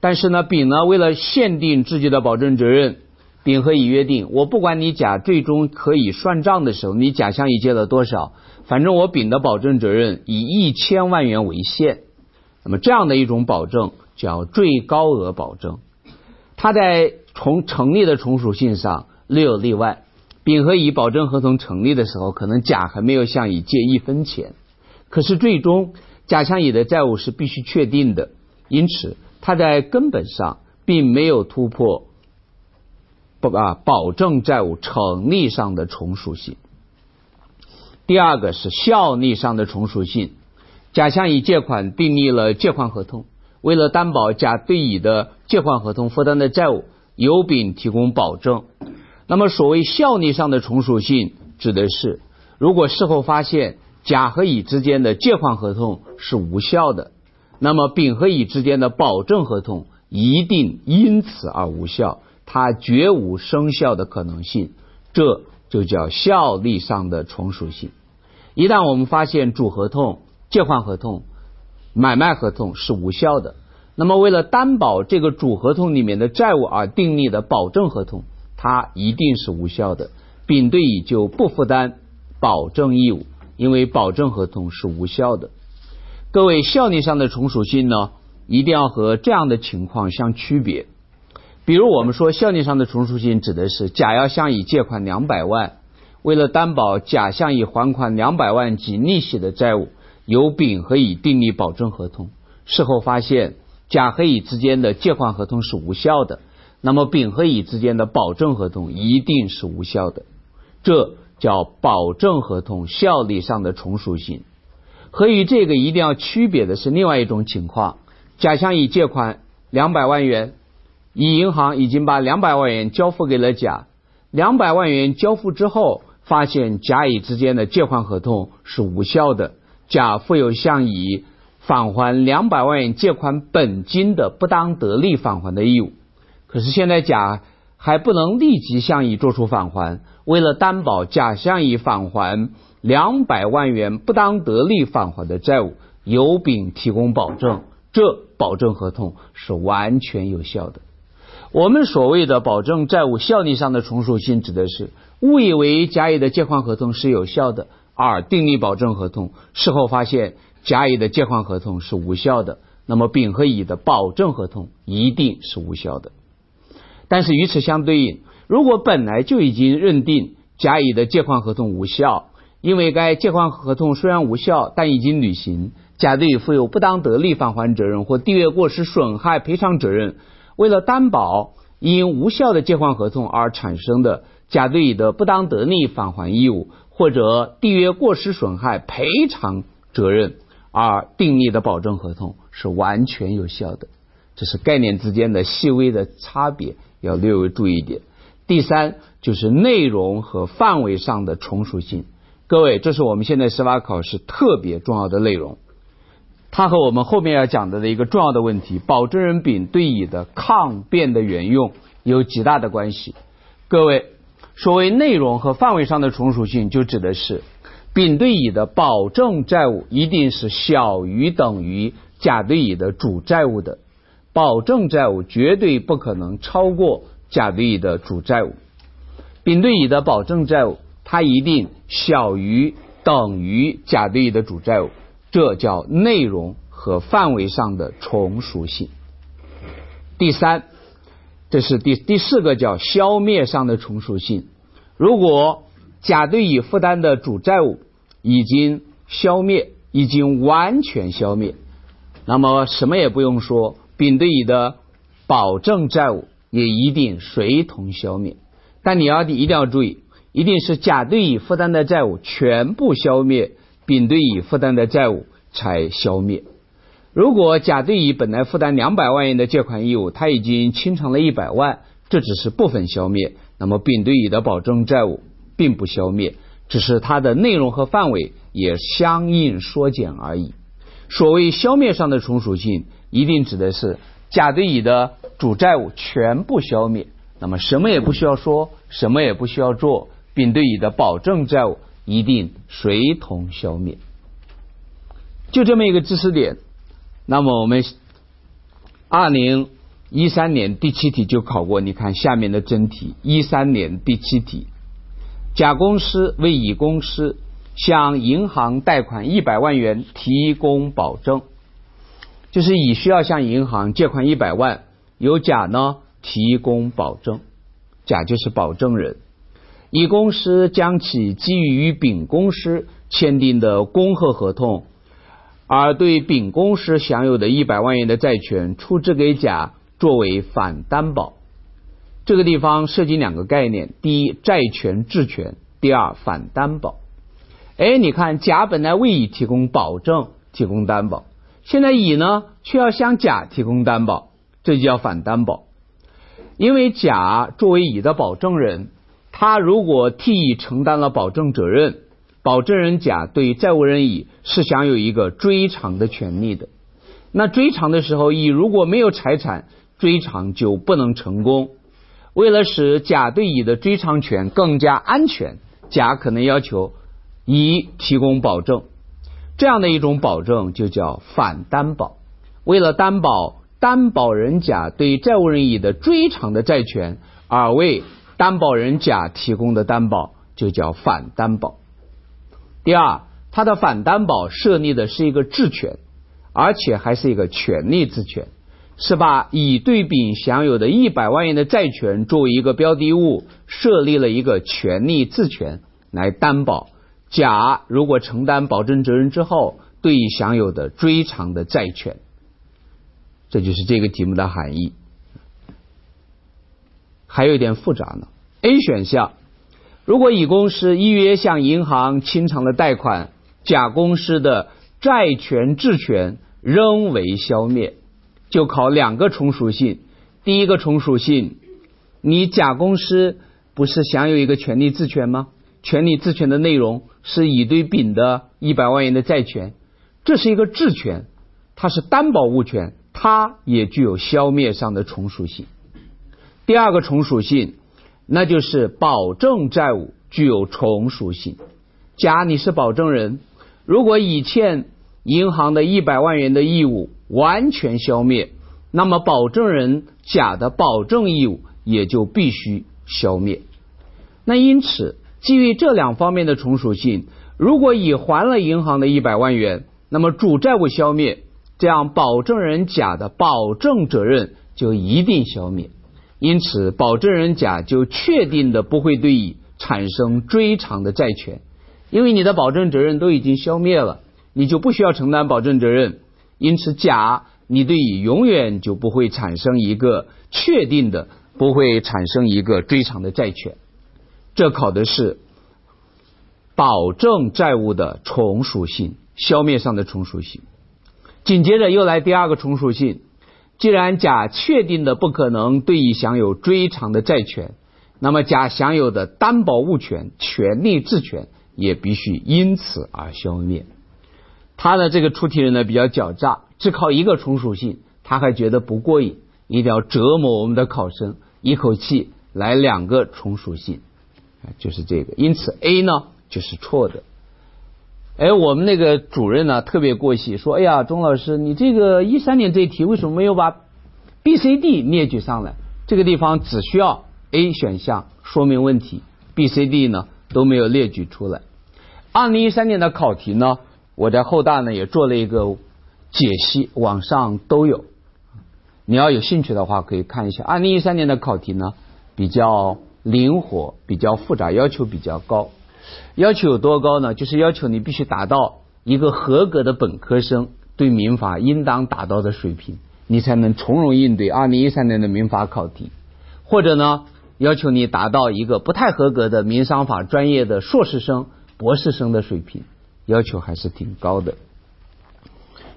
但是呢，丙呢为了限定自己的保证责任，丙和乙约定，我不管你甲最终可以算账的时候，你甲向乙借了多少，反正我丙的保证责任以一千万元为限。那么这样的一种保证叫最高额保证，它在从成立的从属性上略有例外。丙和乙保证合同成立的时候，可能甲还没有向乙借一分钱，可是最终甲向乙的债务是必须确定的，因此。它在根本上并没有突破不啊保证债务成立上的从属性。第二个是效力上的从属性，甲向乙借款订立了借款合同，为了担保甲对乙的借款合同负担的债务，由丙提供保证。那么所谓效力上的从属性，指的是如果事后发现甲和乙之间的借款合同是无效的。那么，丙和乙之间的保证合同一定因此而无效，它绝无生效的可能性，这就叫效力上的从属性。一旦我们发现主合同、借款合同、买卖合同是无效的，那么为了担保这个主合同里面的债务而订立的保证合同，它一定是无效的，丙对乙就不负担保证义务，因为保证合同是无效的。各位效力上的从属性呢，一定要和这样的情况相区别。比如我们说效力上的从属性指的是甲要向乙借款两百万，为了担保甲向乙还款两百万及利息的债务，由丙和乙订立保证合同。事后发现甲和乙之间的借款合同是无效的，那么丙和乙之间的保证合同一定是无效的。这叫保证合同效力上的从属性。和与这个一定要区别的是另外一种情况：甲向乙借款两百万元，乙银行已经把两百万元交付给了甲。两百万元交付之后，发现甲乙之间的借款合同是无效的，甲负有向乙返还两百万元借款本金的不当得利返还的义务。可是现在甲还不能立即向乙作出返还，为了担保甲向乙返还。两百万元不当得利返还的债务，由丙提供保证，这保证合同是完全有效的。我们所谓的保证债务效力上的从属性，指的是误以为甲乙的借款合同是有效的，而订立保证合同，事后发现甲乙的借款合同是无效的，那么丙和乙的保证合同一定是无效的。但是与此相对应，如果本来就已经认定甲乙的借款合同无效，因为该借款合同虽然无效，但已经履行，甲对乙负有不当得利返还责任或缔约过失损害赔偿责任。为了担保因无效的借款合同而产生的甲对乙的不当得利返还义务或者缔约过失损害赔偿责任而订立的保证合同是完全有效的。这是概念之间的细微的差别，要略微注意一点。第三就是内容和范围上的从属性。各位，这是我们现在司法考试特别重要的内容，它和我们后面要讲的的一个重要的问题——保证人丙对乙的抗辩的原用有极大的关系。各位，所谓内容和范围上的从属性，就指的是丙对乙的保证债务一定是小于等于甲对乙的主债务的，保证债务绝对不可能超过甲对乙的主债务。丙对乙的保证债务。它一定小于等于甲对乙的主债务，这叫内容和范围上的从属性。第三，这是第第四个叫消灭上的从属性。如果甲对乙负担的主债务已经消灭，已经完全消灭，那么什么也不用说，丙对乙的保证债务也一定随同消灭。但你要一定要注意。一定是甲对乙负担的债务全部消灭，丙对乙负担的债务才消灭。如果甲对乙本来负担两百万元的借款义务，他已经清偿了一百万，这只是部分消灭，那么丙对乙的保证债务并不消灭，只是它的内容和范围也相应缩减而已。所谓消灭上的从属性，一定指的是甲对乙的主债务全部消灭，那么什么也不需要说，什么也不需要做，丙对乙的保证债务一定随同消灭。就这么一个知识点，那么我们二零一三年第七题就考过，你看下面的真题，一三年第七题，甲公司为乙公司向银行贷款一百万元提供保证。就是乙需要向银行借款一百万，由甲呢提供保证，甲就是保证人。乙公司将其基于与丙公司签订的公合合同，而对丙公司享有的一百万元的债权出资给甲作为反担保。这个地方涉及两个概念：第一，债权质权；第二，反担保。哎，你看，甲本来为乙提供保证、提供担保。现在乙呢，却要向甲提供担保，这就叫反担保。因为甲作为乙的保证人，他如果替乙承担了保证责任，保证人甲对债务人乙是享有一个追偿的权利的。那追偿的时候，乙如果没有财产，追偿就不能成功。为了使甲对乙的追偿权更加安全，甲可能要求乙提供保证。这样的一种保证就叫反担保。为了担保担保人甲对债务人乙的追偿的债权，而为担保人甲提供的担保就叫反担保。第二，它的反担保设立的是一个质权，而且还是一个权利质权，是把乙对丙享有的一百万元的债权作为一个标的物，设立了一个权利质权来担保。甲如果承担保证责任之后，对乙享有的追偿的债权，这就是这个题目的含义。还有一点复杂呢。A 选项，如果乙公司依约向银行清偿了贷款，甲公司的债权质权仍为消灭，就考两个从属性。第一个从属性，你甲公司不是享有一个权利质权吗？权利质权的内容是乙对丙的一百万元的债权，这是一个质权，它是担保物权，它也具有消灭上的从属性。第二个从属性，那就是保证债务具有从属性。甲你是保证人，如果乙欠银行的一百万元的义务完全消灭，那么保证人甲的保证义务也就必须消灭。那因此。基于这两方面的从属性，如果乙还了银行的一百万元，那么主债务消灭，这样保证人甲的保证责任就一定消灭。因此，保证人甲就确定的不会对乙产生追偿的债权，因为你的保证责任都已经消灭了，你就不需要承担保证责任。因此，甲你对乙永远就不会产生一个确定的不会产生一个追偿的债权。这考的是保证债务的从属性，消灭上的从属性。紧接着又来第二个从属性，既然甲确定的不可能对乙享有追偿的债权，那么甲享有的担保物权、权利质权也必须因此而消灭。他的这个出题人呢比较狡诈，只靠一个从属性，他还觉得不过瘾，一定要折磨我们的考生，一口气来两个从属性。就是这个，因此 A 呢就是错的。哎，我们那个主任呢特别过细，说：“哎呀，钟老师，你这个一三年这一题为什么没有把 B、C、D 列举上来？这个地方只需要 A 选项说明问题，B、C、D 呢都没有列举出来。二零一三年的考题呢，我在后大呢也做了一个解析，网上都有。你要有兴趣的话，可以看一下二零一三年的考题呢比较。”灵活比较复杂，要求比较高。要求有多高呢？就是要求你必须达到一个合格的本科生对民法应当达到的水平，你才能从容应对二零一三年的民法考题。或者呢，要求你达到一个不太合格的民商法专业的硕士生、博士生的水平，要求还是挺高的。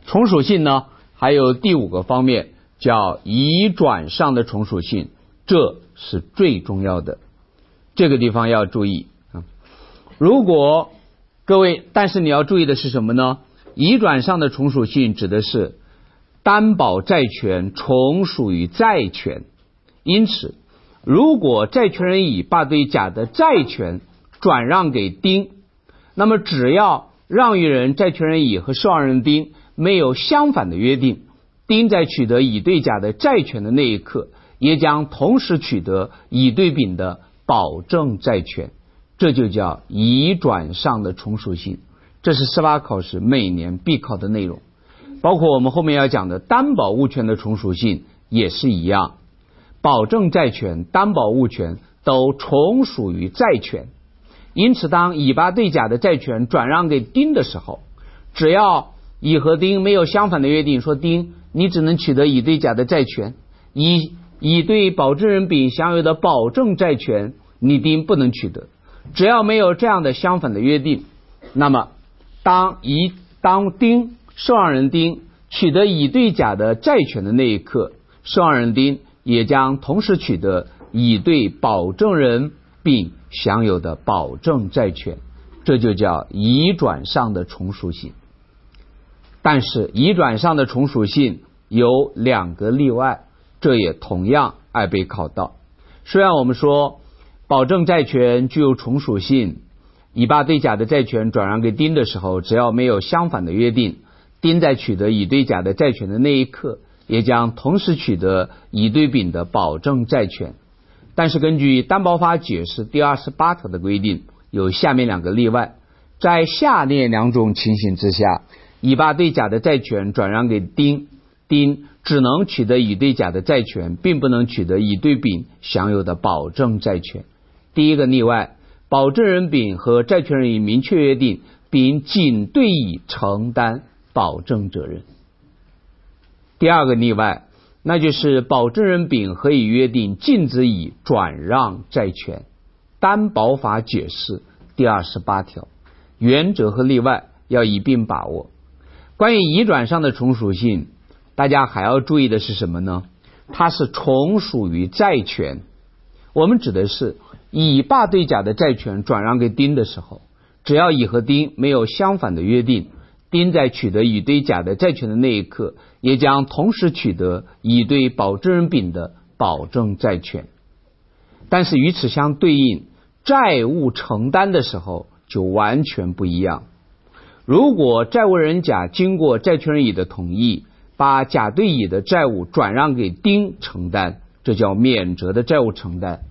从属性呢，还有第五个方面叫移转上的从属性，这。是最重要的，这个地方要注意啊！如果各位，但是你要注意的是什么呢？移转上的从属性指的是担保债权从属于债权，因此，如果债权人乙把对甲的债权转让给丁，那么只要让与人债权人乙和受让人丁没有相反的约定，丁在取得乙对甲的债权的那一刻，也将同时取得乙对丙的保证债权，这就叫乙转上的从属性。这是司法考试每年必考的内容。包括我们后面要讲的担保物权的从属性也是一样，保证债权、担保物权都从属于债权，因此当乙把对甲的债权转让给丁的时候，只要乙和丁没有相反的约定，说丁你只能取得乙对甲的债权，乙乙对保证人丙享有的保证债权你丁不能取得，只要没有这样的相反的约定，那么当乙当丁。受让人丁取得乙对甲的债权的那一刻，受让人丁也将同时取得乙对保证人丙享有的保证债权，这就叫乙转上的从属性。但是乙转上的从属性有两个例外，这也同样爱被考到。虽然我们说保证债权具有从属性，乙把对甲的债权转让给丁的时候，只要没有相反的约定。丁在取得乙对甲的债权的那一刻，也将同时取得乙对丙的保证债权。但是根据担保法解释第二十八条的规定，有下面两个例外：在下列两种情形之下，乙把对甲的债权转让给丁，丁只能取得乙对甲的债权，并不能取得乙对丙享有的保证债权。第一个例外，保证人丙和债权人已明确约定，丙仅对乙承担。保证责任。第二个例外，那就是保证人丙可以约定禁止乙转让债权。担保法解释第二十八条，原则和例外要一并把握。关于乙转上的从属性，大家还要注意的是什么呢？它是从属于债权。我们指的是乙把对甲的债权转让给丁的时候，只要乙和丁没有相反的约定。丁在取得乙对甲的债权的那一刻，也将同时取得乙对保证人丙的保证债权。但是与此相对应，债务承担的时候就完全不一样。如果债务人甲经过债权人乙的同意，把甲对乙的债务转让给丁承担，这叫免责的债务承担。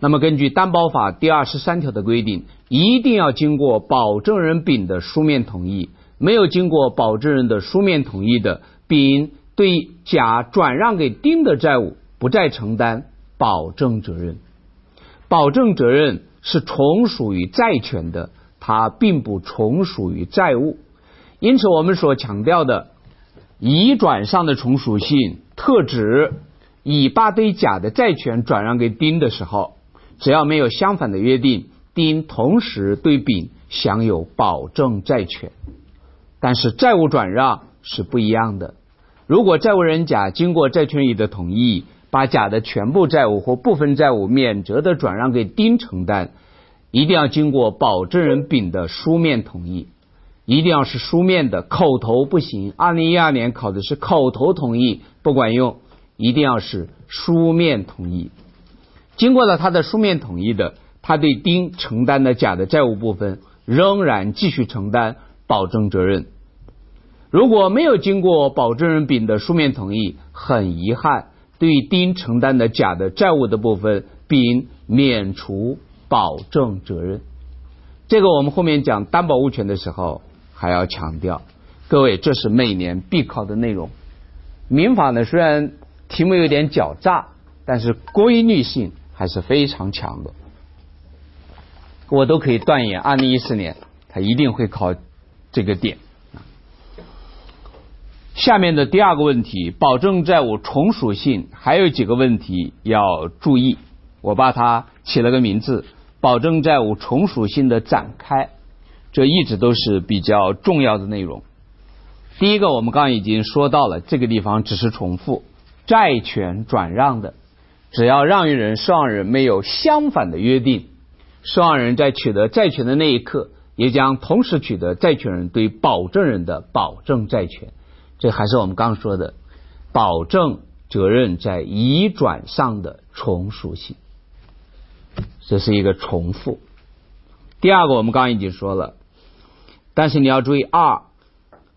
那么根据担保法第二十三条的规定，一定要经过保证人丙的书面同意。没有经过保证人的书面同意的，丙对甲转让给丁的债务不再承担保证责任。保证责任是从属于债权的，它并不从属于债务。因此，我们所强调的乙转上的从属性，特指乙把对甲的债权转让给丁的时候，只要没有相反的约定，丁同时对丙享有保证债权。但是债务转让是不一样的。如果债务人甲经过债权人乙的同意，把甲的全部债务或部分债务免责的转让给丁承担，一定要经过保证人丙的书面同意，一定要是书面的，口头不行。二零一二年考的是口头同意不管用，一定要是书面同意。经过了他的书面同意的，他对丁承担的甲的债务部分仍然继续承担。保证责任，如果没有经过保证人丙的书面同意，很遗憾，对丁承担的甲的债务的部分，丙免除保证责任。这个我们后面讲担保物权的时候还要强调。各位，这是每年必考的内容。民法呢，虽然题目有点狡诈，但是规律性还是非常强的。我都可以断言，二零一四年他一定会考。这个点，下面的第二个问题，保证债务从属性还有几个问题要注意，我把它起了个名字：保证债务从属性的展开。这一直都是比较重要的内容。第一个，我们刚刚已经说到了，这个地方只是重复，债权转让的，只要让与人、受让人没有相反的约定，受让人在取得债权的那一刻。也将同时取得债权人对保证人的保证债权，这还是我们刚说的保证责任在移转上的从属性，这是一个重复。第二个，我们刚刚已经说了，但是你要注意二，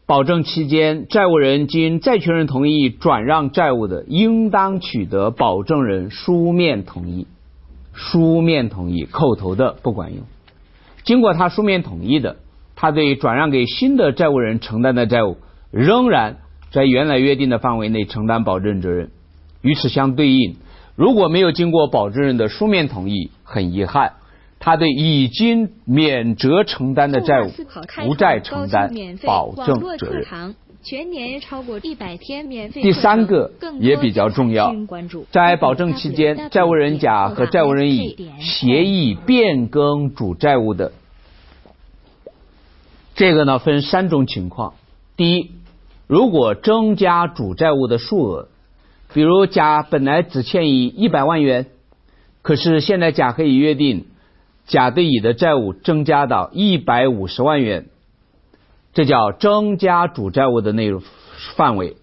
保证期间债务人经债权人同意转让债务的，应当取得保证人书面同意。书面同意，口头的不管用。经过他书面同意的，他对转让给新的债务人承担的债务，仍然在原来约定的范围内承担保证责任。与此相对应，如果没有经过保证人的书面同意，很遗憾，他对已经免责承担的债务不再承担保证责任。全年超过一百天免费。第三个也比较重要，在保证期间，债务人甲和债务人乙协议变更主债务的，这个呢分三种情况。第一，如果增加主债务的数额，比如甲本来只欠乙一百万元，可是现在甲和乙约定，甲对乙的债务增加到一百五十万元。这叫增加主债务的内容范围，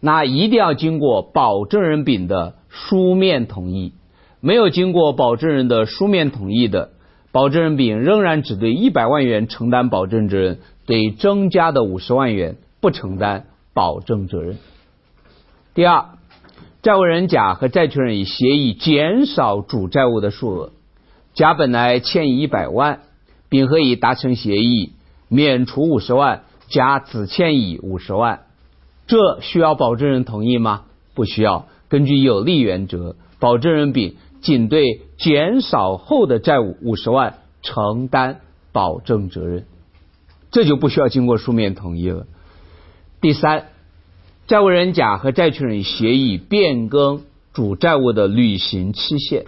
那一定要经过保证人丙的书面同意。没有经过保证人的书面同意的，保证人丙仍然只对一百万元承担保证责任，对增加的五十万元不承担保证责任。第二，债务人甲和债权人以协议减少主债务的数额，甲本来欠一百万，丙和乙达成协议。免除五十万，甲只欠乙五十万，这需要保证人同意吗？不需要。根据有利原则，保证人丙仅对减少后的债务五十万承担保证责任，这就不需要经过书面同意了。第三，债务人甲和债权人协议变更主债务的履行期限，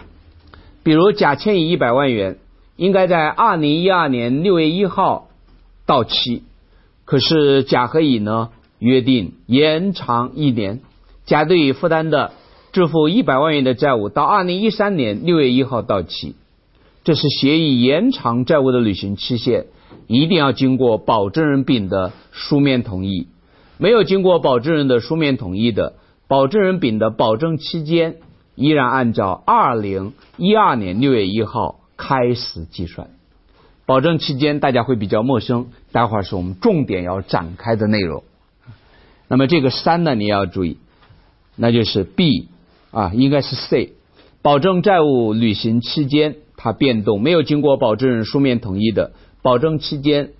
比如甲欠乙一百万元，应该在二零一二年六月一号。到期，可是甲和乙呢约定延长一年，甲对乙负担的支付一百万元的债务到二零一三年六月一号到期，这是协议延长债务的履行期限，一定要经过保证人丙的书面同意，没有经过保证人的书面同意的，保证人丙的保证期间依然按照二零一二年六月一号开始计算。保证期间大家会比较陌生，待会儿是我们重点要展开的内容。那么这个三呢，你要注意，那就是 B 啊，应该是 C。保证债务履行期间它变动，没有经过保证人书面同意的，保证期间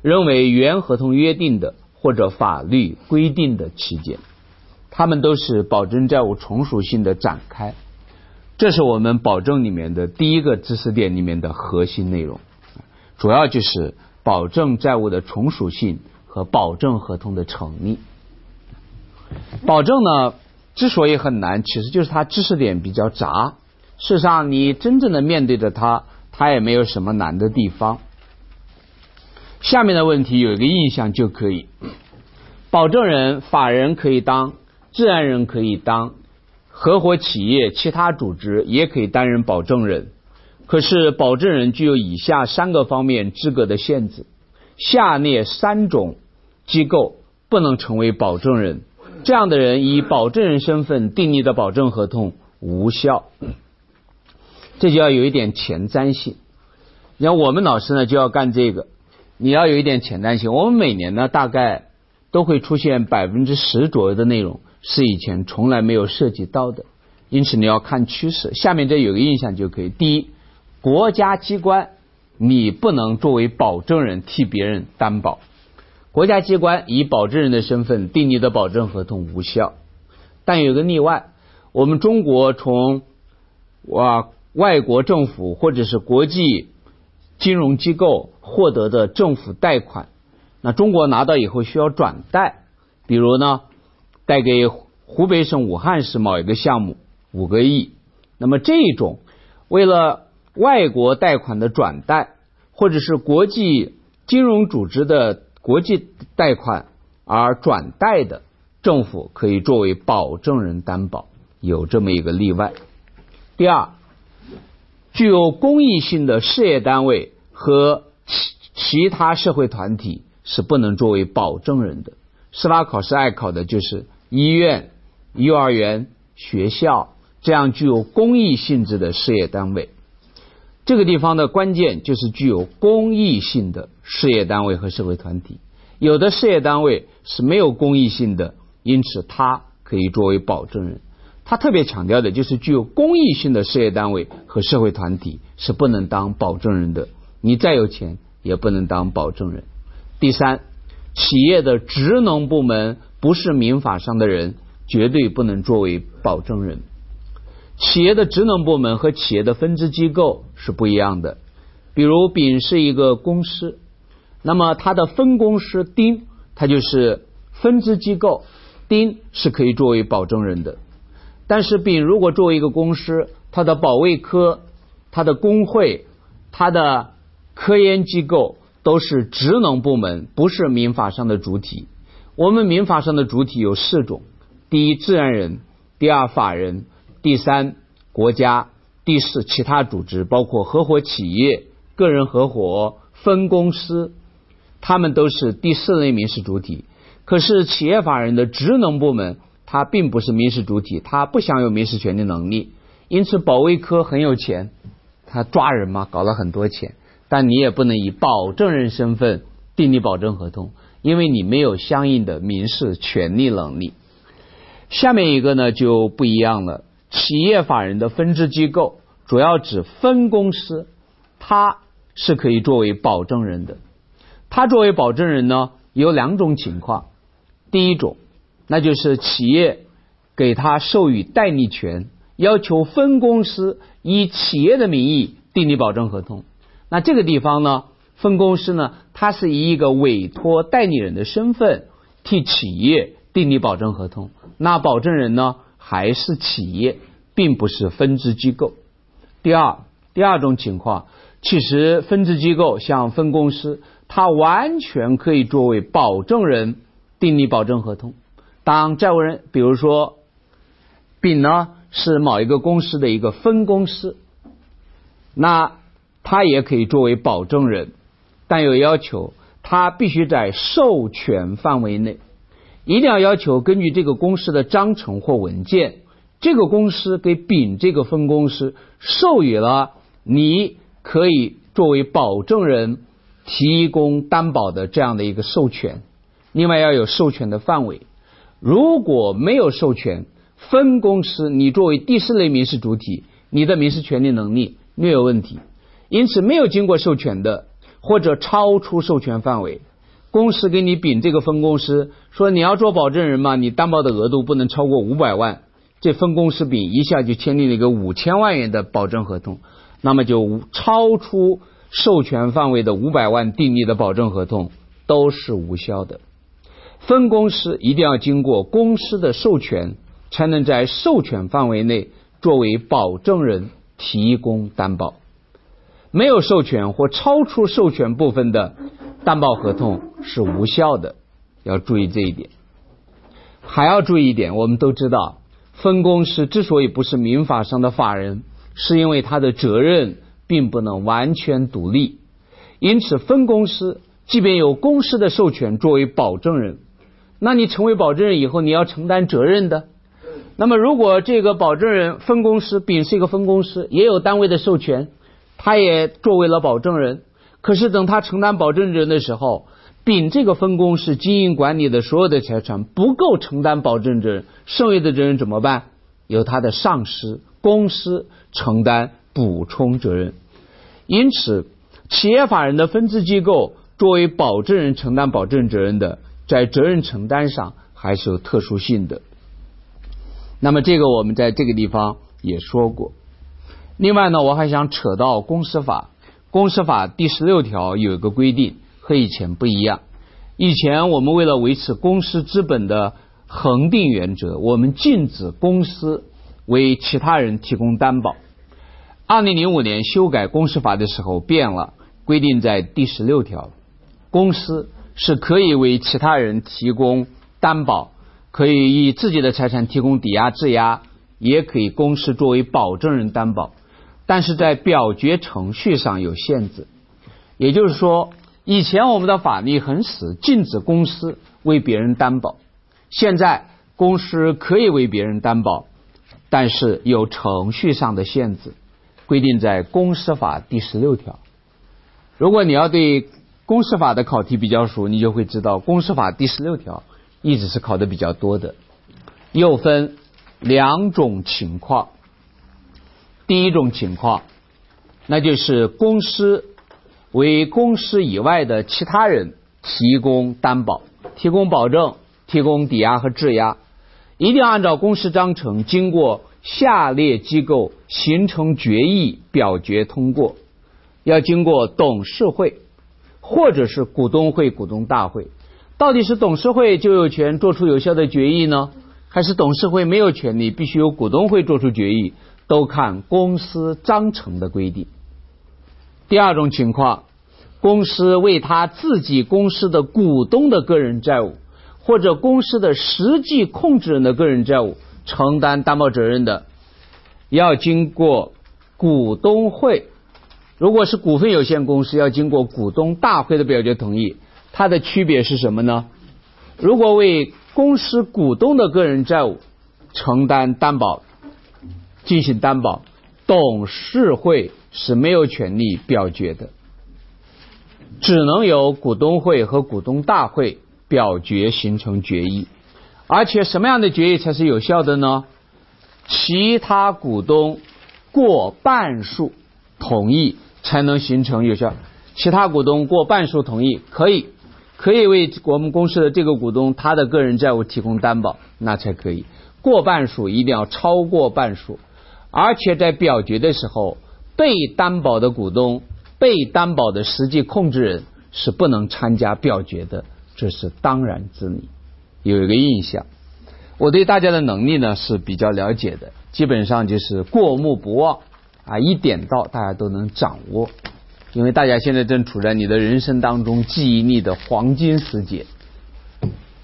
认为原合同约定的或者法律规定的期间，他们都是保证债务从属性的展开。这是我们保证里面的第一个知识点里面的核心内容。主要就是保证债务的从属性和保证合同的成立。保证呢，之所以很难，其实就是它知识点比较杂。事实上，你真正的面对着它，它也没有什么难的地方。下面的问题有一个印象就可以：保证人、法人可以当，自然人可以当，合伙企业、其他组织也可以担任保证人。可是，保证人具有以下三个方面资格的限制：下列三种机构不能成为保证人，这样的人以保证人身份订立的保证合同无效。这就要有一点前瞻性。你看，我们老师呢就要干这个，你要有一点前瞻性。我们每年呢大概都会出现百分之十左右的内容是以前从来没有涉及到的，因此你要看趋势。下面这有个印象就可以：第一。国家机关，你不能作为保证人替别人担保。国家机关以保证人的身份订立的保证合同无效。但有个例外，我们中国从哇外国政府或者是国际金融机构获得的政府贷款，那中国拿到以后需要转贷，比如呢贷给湖北省武汉市某一个项目五个亿，那么这种为了外国贷款的转贷，或者是国际金融组织的国际贷款而转贷的，政府可以作为保证人担保，有这么一个例外。第二，具有公益性的事业单位和其其他社会团体是不能作为保证人的。司法考试爱考的就是医院、幼儿园、学校这样具有公益性质的事业单位。这个地方的关键就是具有公益性的事业单位和社会团体。有的事业单位是没有公益性的，因此它可以作为保证人。他特别强调的就是具有公益性的事业单位和社会团体是不能当保证人的。你再有钱也不能当保证人。第三，企业的职能部门不是民法上的人，绝对不能作为保证人。企业的职能部门和企业的分支机构是不一样的。比如丙是一个公司，那么它的分公司丁，它就是分支机构，丁是可以作为保证人的。但是丙如果作为一个公司，它的保卫科、它的工会、它的科研机构都是职能部门，不是民法上的主体。我们民法上的主体有四种：第一，自然人；第二，法人。第三，国家；第四，其他组织，包括合伙企业、个人合伙、分公司，他们都是第四类民事主体。可是，企业法人的职能部门，它并不是民事主体，它不享有民事权利能力。因此，保卫科很有钱，他抓人嘛，搞了很多钱，但你也不能以保证人身份订立保证合同，因为你没有相应的民事权利能力。下面一个呢，就不一样了。企业法人的分支机构主要指分公司，它是可以作为保证人的。它作为保证人呢，有两种情况。第一种，那就是企业给他授予代理权，要求分公司以企业的名义订立保证合同。那这个地方呢，分公司呢，它是以一个委托代理人的身份替企业订立保证合同。那保证人呢？还是企业，并不是分支机构。第二，第二种情况，其实分支机构像分公司，它完全可以作为保证人订立保证合同。当债务人，比如说丙呢是某一个公司的一个分公司，那他也可以作为保证人，但有要求，他必须在授权范围内。一定要要求根据这个公司的章程或文件，这个公司给丙这个分公司授予了你可以作为保证人提供担保的这样的一个授权。另外要有授权的范围。如果没有授权，分公司你作为第四类民事主体，你的民事权利能力略有问题。因此，没有经过授权的或者超出授权范围。公司给你丙这个分公司说你要做保证人嘛，你担保的额度不能超过五百万，这分公司丙一下就签订了一个五千万元的保证合同，那么就超出授权范围的五百万订立的保证合同都是无效的。分公司一定要经过公司的授权，才能在授权范围内作为保证人提供担保。没有授权或超出授权部分的。担保合同是无效的，要注意这一点。还要注意一点，我们都知道，分公司之所以不是民法上的法人，是因为他的责任并不能完全独立。因此，分公司即便有公司的授权作为保证人，那你成为保证人以后，你要承担责任的。那么，如果这个保证人分公司丙是一个分公司，也有单位的授权，他也作为了保证人。可是等他承担保证责任的时候，丙这个分公司经营管理的所有的财产不够承担保证责任，剩余的责任怎么办？由他的上司公司承担补充责任。因此，企业法人的分支机构作为保证人承担保证责任的，在责任承担上还是有特殊性的。那么这个我们在这个地方也说过。另外呢，我还想扯到公司法。公司法第十六条有一个规定，和以前不一样。以前我们为了维持公司资本的恒定原则，我们禁止公司为其他人提供担保。二零零五年修改公司法的时候变了，规定在第十六条，公司是可以为其他人提供担保，可以以自己的财产提供抵押质押，也可以公司作为保证人担保。但是在表决程序上有限制，也就是说，以前我们的法律很死，禁止公司为别人担保。现在公司可以为别人担保，但是有程序上的限制，规定在公司法第十六条。如果你要对公司法的考题比较熟，你就会知道公司法第十六条一直是考的比较多的。又分两种情况，第一种情况，那就是公司为公司以外的其他人提供担保、提供保证、提供抵押和质押，一定要按照公司章程经过下列机构形成决议表决通过。要经过董事会，或者是股东会、股东大会。到底是董事会就有权做出有效的决议呢，还是董事会没有权利，必须由股东会做出决议？都看公司章程的规定。第二种情况，公司为他自己公司的股东的个人债务，或者公司的实际控制人的个人债务承担担保责任的，要经过股东会。如果是股份有限公司，要经过股东大会的表决同意。它的区别是什么呢？如果为公司股东的个人债务承担担保、进行担保，董事会是没有权利表决的，只能由股东会和股东大会表决形成决议。而且什么样的决议才是有效的呢？其他股东过半数同意。才能形成有效。其他股东过半数同意，可以可以为我们公司的这个股东他的个人债务提供担保，那才可以。过半数一定要超过半数，而且在表决的时候，被担保的股东、被担保的实际控制人是不能参加表决的，这是当然之理。有一个印象，我对大家的能力呢是比较了解的，基本上就是过目不忘。啊，一点到大家都能掌握，因为大家现在正处在你的人生当中记忆力的黄金时节。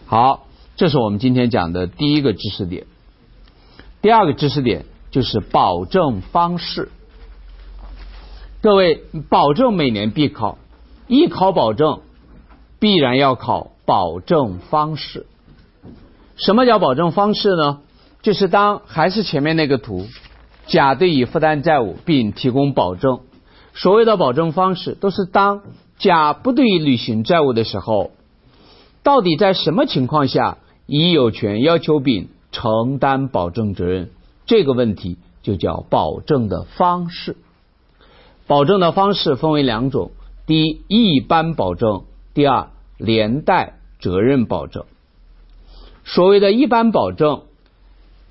好，这是我们今天讲的第一个知识点。第二个知识点就是保证方式。各位，保证每年必考，一考保证必然要考保证方式。什么叫保证方式呢？就是当还是前面那个图。甲对乙负担债务并提供保证，所谓的保证方式都是当甲不对乙履行债务的时候，到底在什么情况下乙有权要求丙承担保证责任？这个问题就叫保证的方式。保证的方式分为两种：第一，一般保证；第二，连带责任保证。所谓的一般保证，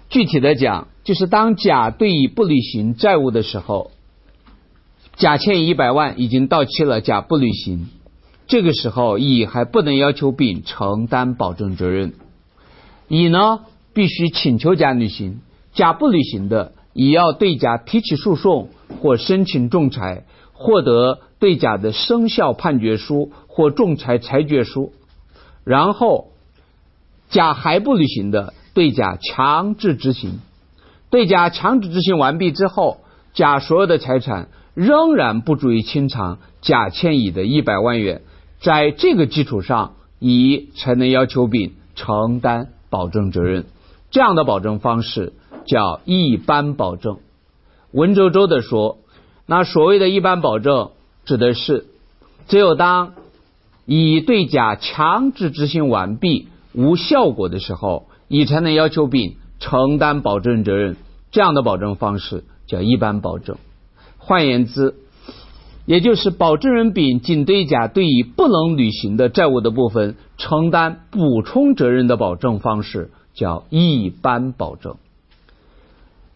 具体的讲。就是当甲对乙不履行债务的时候，甲欠乙一百万已经到期了，甲不履行，这个时候乙还不能要求丙承担保证责任，乙呢必须请求甲履行，甲不履行的，乙要对甲提起诉讼或申请仲裁，获得对甲的生效判决书或仲裁裁决书，然后甲还不履行的，对甲强制执行。对甲强制执行完毕之后，甲所有的财产仍然不足以清偿甲欠乙的一百万元，在这个基础上，乙才能要求丙承担保证责任。这样的保证方式叫一般保证。文绉绉的说，那所谓的一般保证，指的是只有当乙对甲强制执行完毕无效果的时候，乙才能要求丙。承担保证责任，这样的保证方式叫一般保证。换言之，也就是保证人丙仅对甲对乙不能履行的债务的部分承担补充责任的保证方式叫一般保证。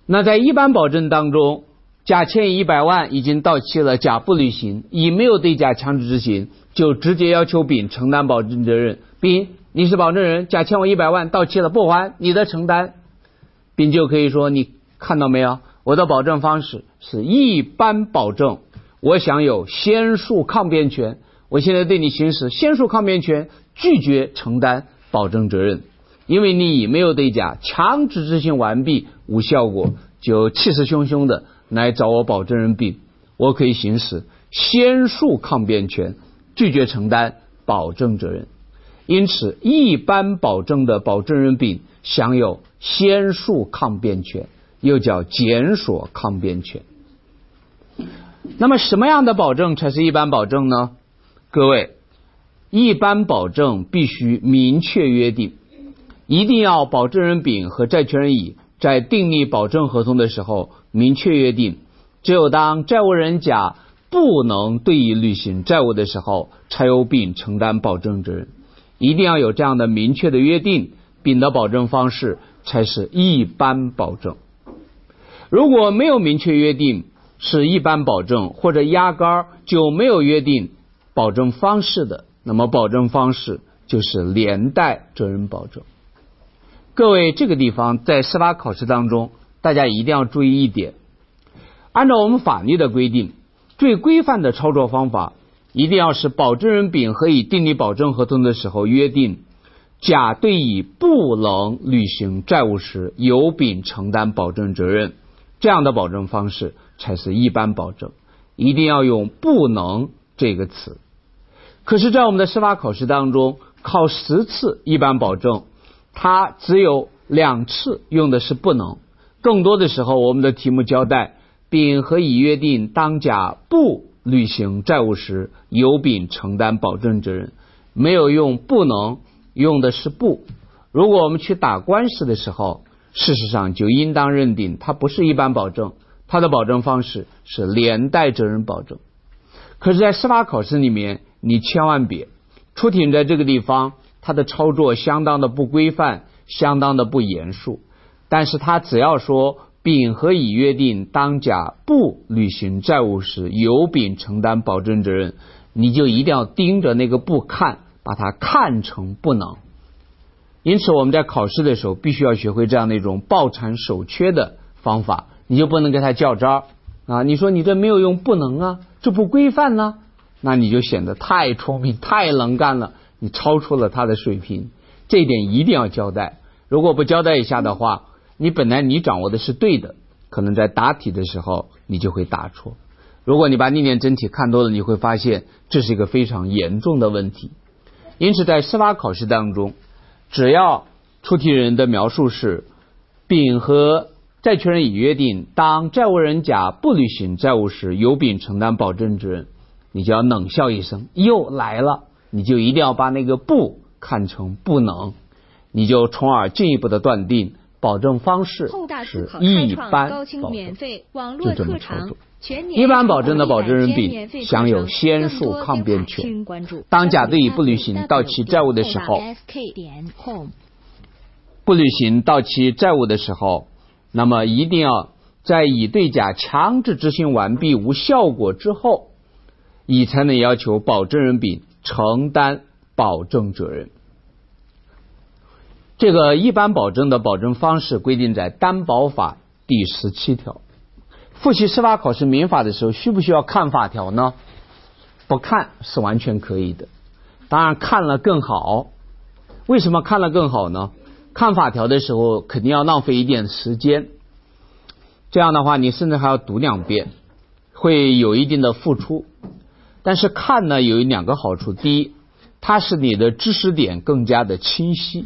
那在一般保证当中，甲欠一百万已经到期了，甲不履行，乙没有对甲强制执行，就直接要求丙承担保证责任。丙，你是保证人，甲欠我一百万到期了不还，你的承担。丙就可以说，你看到没有？我的保证方式是一般保证，我享有先诉抗辩权。我现在对你行使先诉抗辩权，拒绝承担保证责任，因为你没有对甲强制执行完毕无效果，就气势汹汹的来找我保证人丙，我可以行使先诉抗辩权，拒绝承担保证责任。因此，一般保证的保证人丙享有先述抗辩权，又叫检索抗辩权。那么，什么样的保证才是一般保证呢？各位，一般保证必须明确约定，一定要保证人丙和债权人乙在订立保证合同的时候明确约定，只有当债务人甲不能对乙履行债务的时候，才由丙承担保证责任。一定要有这样的明确的约定，丙的保证方式才是一般保证。如果没有明确约定是一般保证，或者压根儿就没有约定保证方式的，那么保证方式就是连带责任保证。各位，这个地方在司法考试当中，大家一定要注意一点：按照我们法律的规定，最规范的操作方法。一定要是保证人丙和乙订立保证合同的时候约定，甲对乙不能履行债务时，由丙承担保证责任，这样的保证方式才是一般保证。一定要用“不能”这个词。可是，在我们的司法考试当中，考十次一般保证，它只有两次用的是“不能”，更多的时候，我们的题目交代丙和乙约定，当甲不。履行债务时，由丙承担保证责任。没有用不能，用的是不。如果我们去打官司的时候，事实上就应当认定它不是一般保证，它的保证方式是连带责任保证。可是，在司法考试里面，你千万别出庭在这个地方，他的操作相当的不规范，相当的不严肃。但是，他只要说。丙和乙约定，当甲不履行债务时，由丙承担保证责任，你就一定要盯着那个不看，把它看成不能。因此，我们在考试的时候，必须要学会这样的一种抱残守缺的方法，你就不能跟他较招啊！你说你这没有用，不能啊，这不规范呢，那你就显得太聪明、太能干了，你超出了他的水平，这一点一定要交代。如果不交代一下的话，你本来你掌握的是对的，可能在答题的时候你就会答错。如果你把历年真题看多了，你会发现这是一个非常严重的问题。因此，在司法考试当中，只要出题人的描述是丙和债权人已约定，当债务人甲不履行债务时，由丙承担保证责任，你就要冷笑一声，又来了。你就一定要把那个不看成不能，你就从而进一步的断定。保证方式是一般保证，就这么操作。一般保证的保证人丙享有先述抗辩权。当甲对乙不履行到期债务的时候，不履行到期债务的时候，那么一定要在乙对甲强制执行完毕无效果之后，乙才能要求保证人丙承担保证责任。这个一般保证的保证方式规定在担保法第十七条。复习司法考试民法的时候，需不需要看法条呢？不看是完全可以的，当然看了更好。为什么看了更好呢？看法条的时候肯定要浪费一点时间，这样的话你甚至还要读两遍，会有一定的付出。但是看呢有两个好处：第一，它使你的知识点更加的清晰。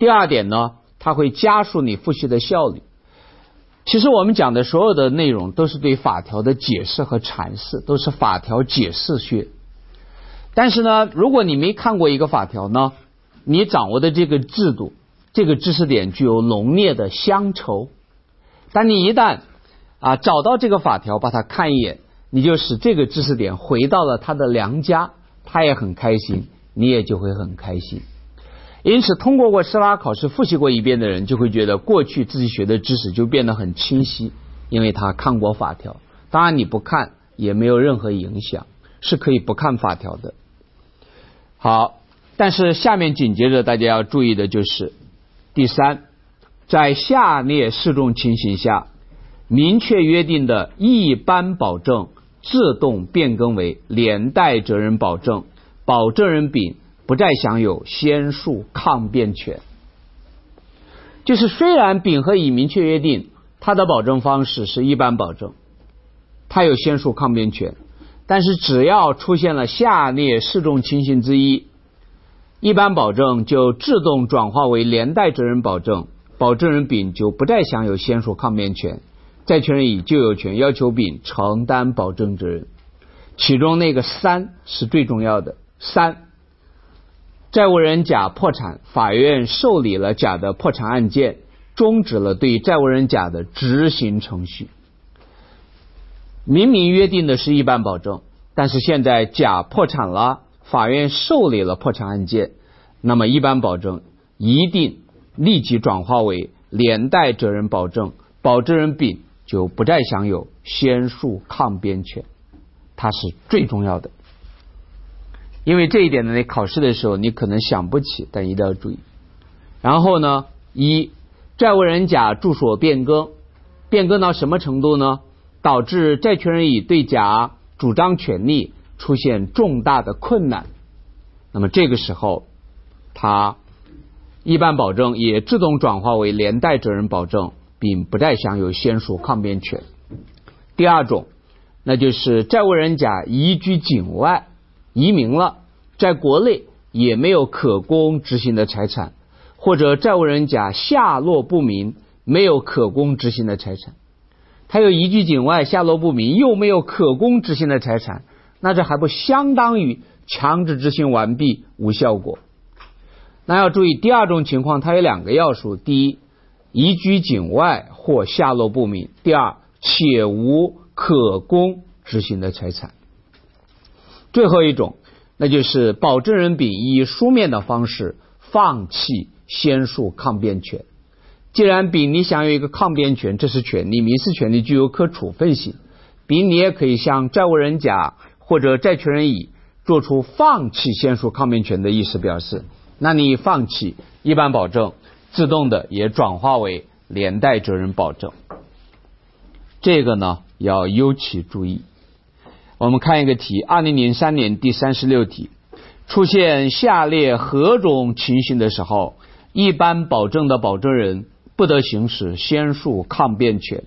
第二点呢，它会加速你复习的效率。其实我们讲的所有的内容都是对法条的解释和阐释，都是法条解释学。但是呢，如果你没看过一个法条呢，你掌握的这个制度、这个知识点具有浓烈的乡愁。但你一旦啊找到这个法条，把它看一眼，你就使这个知识点回到了他的良家，他也很开心，你也就会很开心。因此，通过过司法考试复习过一遍的人，就会觉得过去自己学的知识就变得很清晰，因为他看过法条。当然，你不看也没有任何影响，是可以不看法条的。好，但是下面紧接着大家要注意的就是第三，在下列四种情形下，明确约定的一般保证自动变更为连带责任保证，保证人丙。不再享有先述抗辩权，就是虽然丙和乙明确约定，他的保证方式是一般保证，他有先述抗辩权，但是只要出现了下列四种情形之一，一般保证就自动转化为连带责任保证，保证人丙就不再享有先述抗辩权，债权人乙就有权要求丙承担保证责任。其中那个三是最重要的，三，债务人甲破产，法院受理了甲的破产案件，终止了对债务人甲的执行程序。明明约定的是一般保证，但是现在甲破产了。法院受理了破产案件，那么一般保证一定立即转化为连带责任保证，保证人丙就不再享有先述抗辩权，它是最重要的。因为这一点呢，你考试的时候你可能想不起，但一定要注意。然后呢，一债务人甲住所变更，变更到什么程度呢？导致债权人乙对甲主张权利。出现重大的困难，那么这个时候，他一般保证也自动转化为连带责任保证，并不再享有先述抗辩权。第二种，那就是债务人甲移居境外，移民了，在国内也没有可供执行的财产，或者债务人甲下落不明，没有可供执行的财产。他又移居境外，下落不明，又没有可供执行的财产。那这还不相当于强制执行完毕无效果？那要注意第二种情况，它有两个要素：第一，移居境外或下落不明；第二，且无可供执行的财产。最后一种，那就是保证人丙以书面的方式放弃先述抗辩权。既然丙你享有一个抗辩权，这是权利，民事权利具有可处分性，丙你也可以向债务人甲。或者债权人乙做出放弃先述抗辩权的意思表示，那你放弃一般保证，自动的也转化为连带责任保证。这个呢要尤其注意。我们看一个题，二零零三年第三十六题，出现下列何种情形的时候，一般保证的保证人不得行使先述抗辩权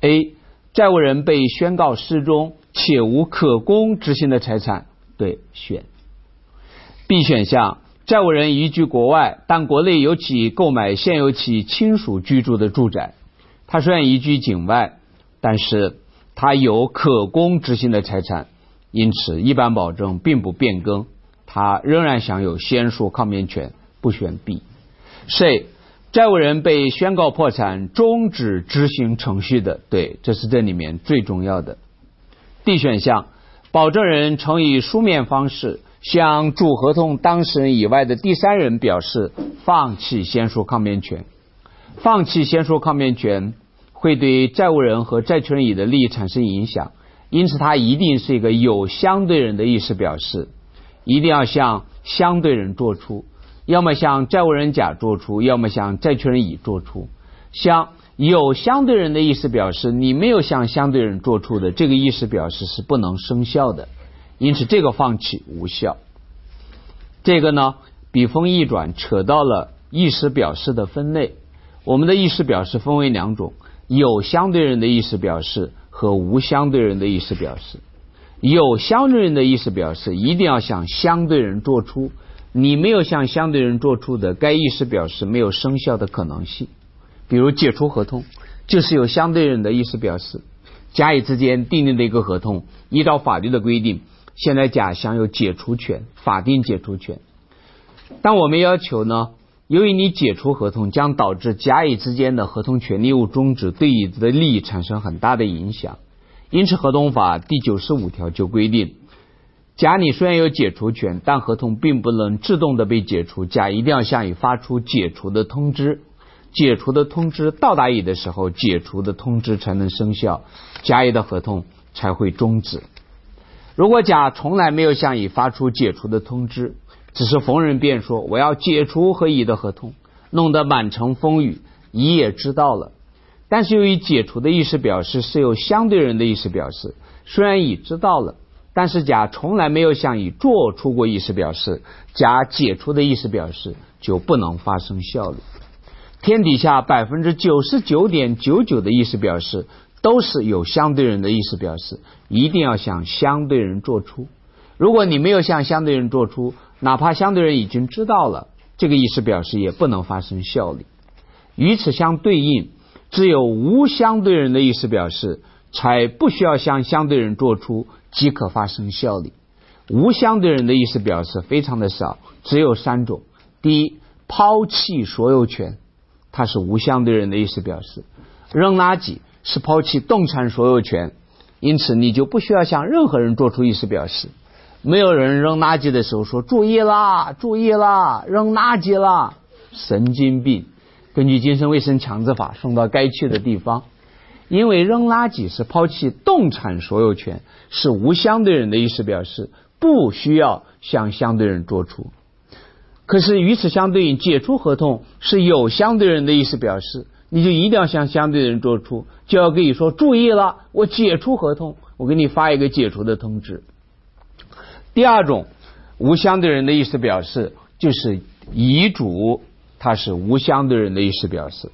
？A. 债务人被宣告失踪。且无可供执行的财产，对选。B 选项，债务人移居国外，但国内有其购买现有其亲属居住的住宅。他虽然移居境外，但是他有可供执行的财产，因此一般保证并不变更，他仍然享有先述抗辩权。不选 B。C 债务人被宣告破产，终止执行程序的，对，这是这里面最重要的。D 选项，保证人曾以书面方式向主合同当事人以外的第三人表示放弃先说抗辩权。放弃先说抗辩权会对债务人和债权人乙的利益产生影响，因此它一定是一个有相对人的意思表示，一定要向相对人做出，要么向债务人甲做出，要么向债权人乙做出，向。有相对人的意思表示，你没有向相对人做出的这个意思表示是不能生效的，因此这个放弃无效。这个呢，笔锋一转，扯到了意思表示的分类。我们的意思表示分为两种：有相对人的意思表示和无相对人的意思表示。有相对人的意思表示一定要向相对人做出，你没有向相对人做出的，该意思表示没有生效的可能性。比如解除合同，就是有相对人的意思表示，甲乙之间订立的一个合同，依照法律的规定，现在甲享有解除权，法定解除权。但我们要求呢，由于你解除合同将导致甲乙之间的合同权利物终止，对乙的利益产生很大的影响，因此合同法第九十五条就规定，甲你虽然有解除权，但合同并不能自动的被解除，甲一定要向乙发出解除的通知。解除的通知到达乙的时候，解除的通知才能生效，甲乙的合同才会终止。如果甲从来没有向乙发出解除的通知，只是逢人便说我要解除和乙的合同，弄得满城风雨，乙也知道了。但是由于解除的意思表示是有相对人的意思表示，虽然乙知道了，但是甲从来没有向乙做出过意思表示，甲解除的意思表示就不能发生效力。天底下百分之九十九点九九的意思表示都是有相对人的意思表示，一定要向相对人做出。如果你没有向相对人做出，哪怕相对人已经知道了，这个意思表示也不能发生效力。与此相对应，只有无相对人的意思表示，才不需要向相对人做出即可发生效力。无相对人的意思表示非常的少，只有三种。第一，抛弃所有权，它是无相对人的意思表示；扔垃圾是抛弃动产所有权，因此你就不需要向任何人做出意思表示。没有人扔垃圾的时候说“注意啦，注意啦，扔垃圾啦”，神经病。根据精神卫生强制法，送到该去的地方。因为扔垃圾是抛弃动产所有权，是无相对人的意思表示。不需要向相对人做出，可是与此相对应，解除合同是有相对人的意思表示，你就一定要向相对的人做出，就要跟你说注意了，我解除合同，我给你发一个解除的通知。第二种无相对人的意思表示，就是遗嘱，它是无相对人的意思表示。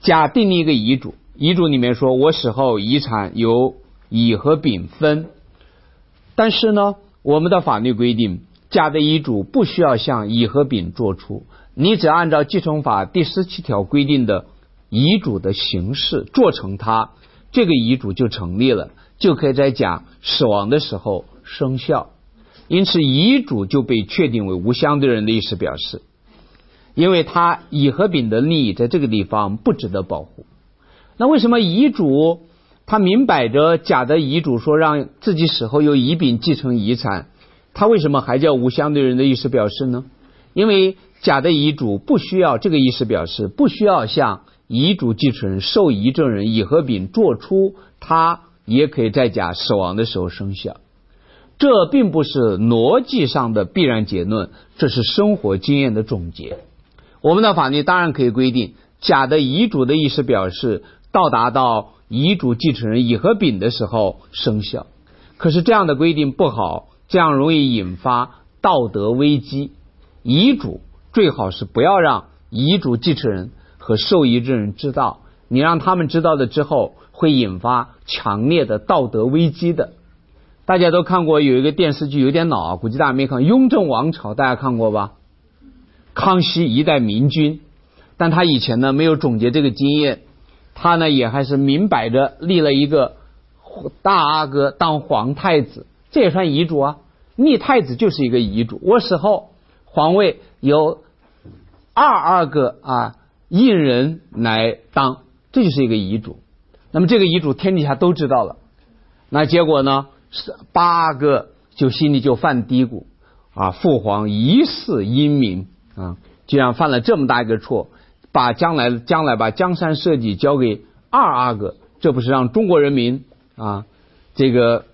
甲订立一个遗嘱，遗嘱里面说我死后遗产由乙和丙分，但是呢。我们的法律规定，甲的遗嘱不需要向乙和丙做出，你只按照继承法第十七条规定的遗嘱的形式做成它，这个遗嘱就成立了，就可以在甲死亡的时候生效。因此，遗嘱就被确定为无相对人的意思表示，因为他乙和丙的利益在这个地方不值得保护。那为什么遗嘱？他明摆着甲的遗嘱说让自己死后由乙丙继承遗产，他为什么还叫无相对人的意思表示呢？因为甲的遗嘱不需要这个意思表示，不需要向遗嘱继承人、受遗赠人乙和丙作出，他也可以在甲死亡的时候生效。这并不是逻辑上的必然结论，这是生活经验的总结。我们的法律当然可以规定，甲的遗嘱的意思表示到达到。遗嘱继承人乙和丙的时候生效，可是这样的规定不好，这样容易引发道德危机。遗嘱最好是不要让遗嘱继承人和受遗之人知道，你让他们知道了之后，会引发强烈的道德危机的。大家都看过有一个电视剧，有点老啊，估计大家没看《雍正王朝》，大家看过吧？康熙一代明君，但他以前呢没有总结这个经验。他呢也还是明摆着立了一个大阿哥当皇太子，这也算遗嘱啊。立太子就是一个遗嘱。我死后皇位由二阿哥啊胤人来当，这就是一个遗嘱。那么这个遗嘱天底下都知道了，那结果呢是八阿哥就心里就犯嘀咕啊，父皇一世英明啊，居然犯了这么大一个错。把将来将来把江山社稷交给二阿哥，这不是让中国人民啊这个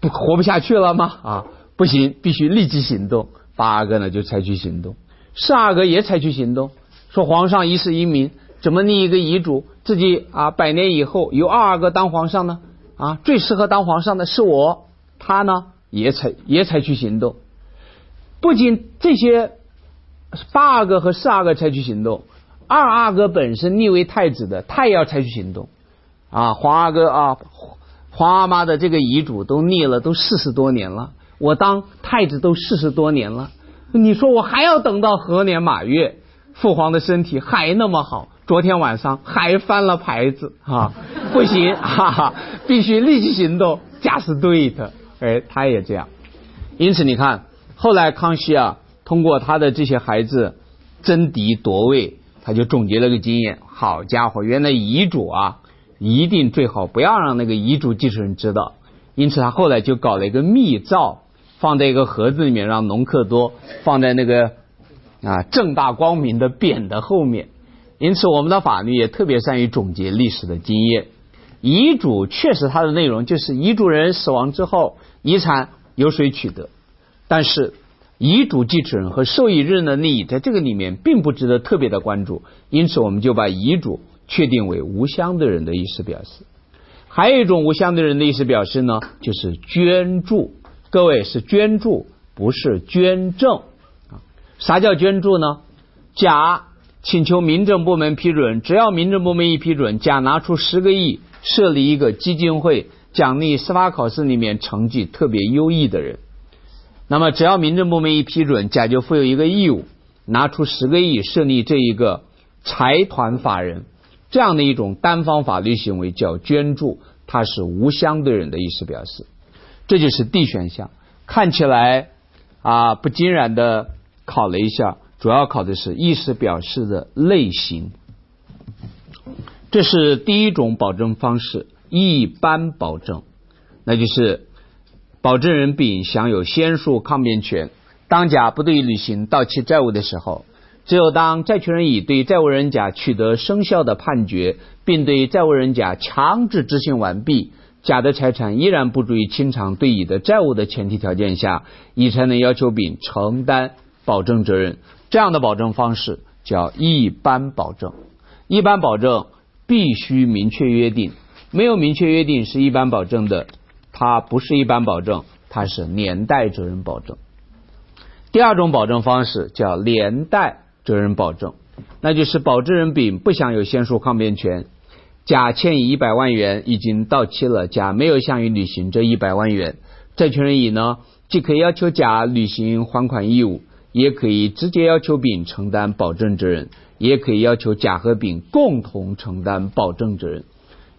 不活不下去了吗？啊，不行，必须立即行动。八阿哥呢就采取行动，四阿哥也采取行动，说皇上一世英明，怎么立一个遗嘱，自己啊百年以后由二阿哥当皇上呢？啊，最适合当皇上的是我，他呢也采也采取行动。不仅这些八阿哥和四阿哥采取行动。二阿哥本身立为太子的，他也要采取行动啊！皇阿哥啊，皇阿妈的这个遗嘱都立了，都四十多年了，我当太子都四十多年了，你说我还要等到何年马月？父皇的身体还那么好，昨天晚上还翻了牌子啊！不行，哈哈，必须立即行动，just do it！哎，他也这样。因此你看，后来康熙啊，通过他的这些孩子争嫡夺位。他就总结了个经验，好家伙，原来遗嘱啊，一定最好不要让那个遗嘱继承人知道。因此他后来就搞了一个密诏，放在一个盒子里面，让隆克多放在那个啊正大光明的匾的后面。因此我们的法律也特别善于总结历史的经验。遗嘱确实它的内容就是遗嘱人死亡之后，遗产由谁取得，但是。遗嘱继承人和受益人的利益在这个里面并不值得特别的关注，因此我们就把遗嘱确定为无相对人的意思表示。还有一种无相对人的意思表示呢，就是捐助。各位是捐助，不是捐赠？啥叫捐助呢？甲请求民政部门批准，只要民政部门一批准，甲拿出十个亿设立一个基金会，奖励司法考试里面成绩特别优异的人。那么只要民政部门一批准，甲就负有一个义务，拿出十个亿设立这一个财团法人，这样的一种单方法律行为叫捐助，它是无相对人的意思表示。这就是 D 选项，看起来啊不尽然的考了一下，主要考的是意思表示的类型。这是第一种保证方式，一般保证，那就是保证人丙享有先述抗辩权。当甲不对履行到期债务的时候，只有当债权人乙对债务人甲取得生效的判决，并对债务人甲强制执行完毕，甲的财产依然不足以清偿对乙的债务的前提条件下，乙才能要求丙承担保证责任。这样的保证方式叫一般保证。一般保证。必须明确约定，没有明确约定是一般保证的，它不是一般保证，它是连带责任保证。第二种保证方式叫连带责任保证，那就是保证人丙不享有先述抗辩权，甲欠乙一百万元已经到期了，甲没有向乙履行这一百万元，债权人乙呢，既可以要求甲履行还款义务，也可以直接要求丙承担保证责任。也可以要求甲和丙共同承担保证责任，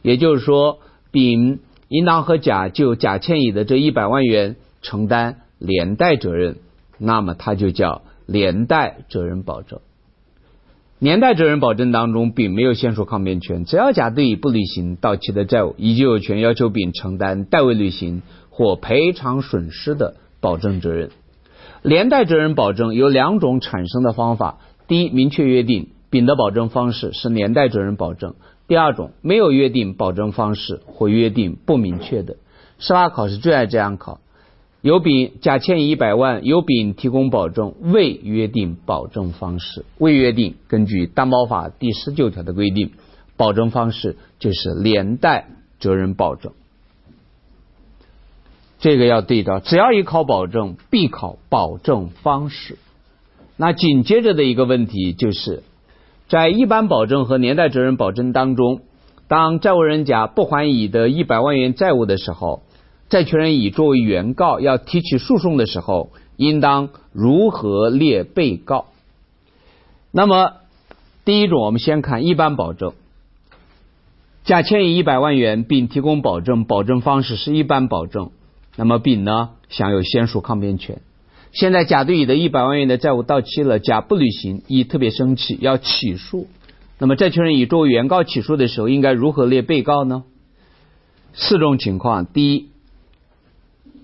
也就是说，丙应当和甲就甲欠乙的这一百万元承担连带责任，那么它就叫连带责任保证。连带责任保证当中，丙没有先述抗辩权，只要甲对乙不履行到期的债务，乙就有权要求丙承担代为履行或赔偿损失的保证责任。连带责任保证有两种产生的方法。第一，明确约定丙的保证方式是连带责任保证；第二种，没有约定保证方式或约定不明确的。司法考试最爱这样考：有丙甲欠一百万，由丙提供保证，未约定保证方式，未约定。根据担保法第十九条的规定，保证方式就是连带责任保证。这个要对照，只要一考保证，必考保证方式。那紧接着的一个问题就是，在一般保证和连带责任保证当中，当债务人甲不还乙的一百万元债务的时候，债权人乙作为原告要提起诉讼的时候，应当如何列被告？那么，第一种，我们先看一般保证，甲欠乙一百万元，并提供保证，保证方式是一般保证，那么丙呢享有先述抗辩权。现在甲对乙的一百万元的债务到期了，甲不履行，乙特别生气，要起诉。那么债权人乙作为原告起诉的时候，应该如何列被告呢？四种情况：第一，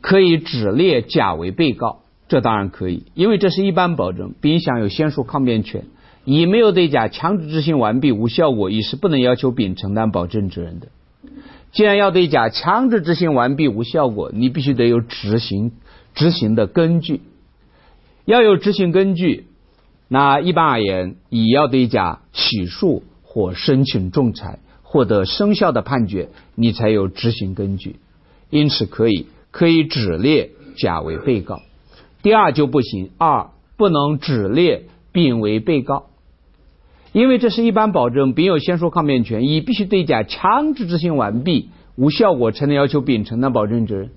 可以只列甲为被告，这当然可以，因为这是一般保证，丙享有先述抗辩权，乙没有对甲强制执行完毕无效果，乙是不能要求丙承担保证责任的。既然要对甲强制执行完毕无效果，你必须得有执行执行的根据。要有执行根据，那一般而言，乙要对甲起诉或申请仲裁，获得生效的判决，你才有执行根据。因此，可以可以只列甲为被告。第二就不行，二不能只列丙为被告，因为这是一般保证，丙有先说抗辩权，乙必须对甲强制执行完毕无效果，才能要求丙承担保证责任。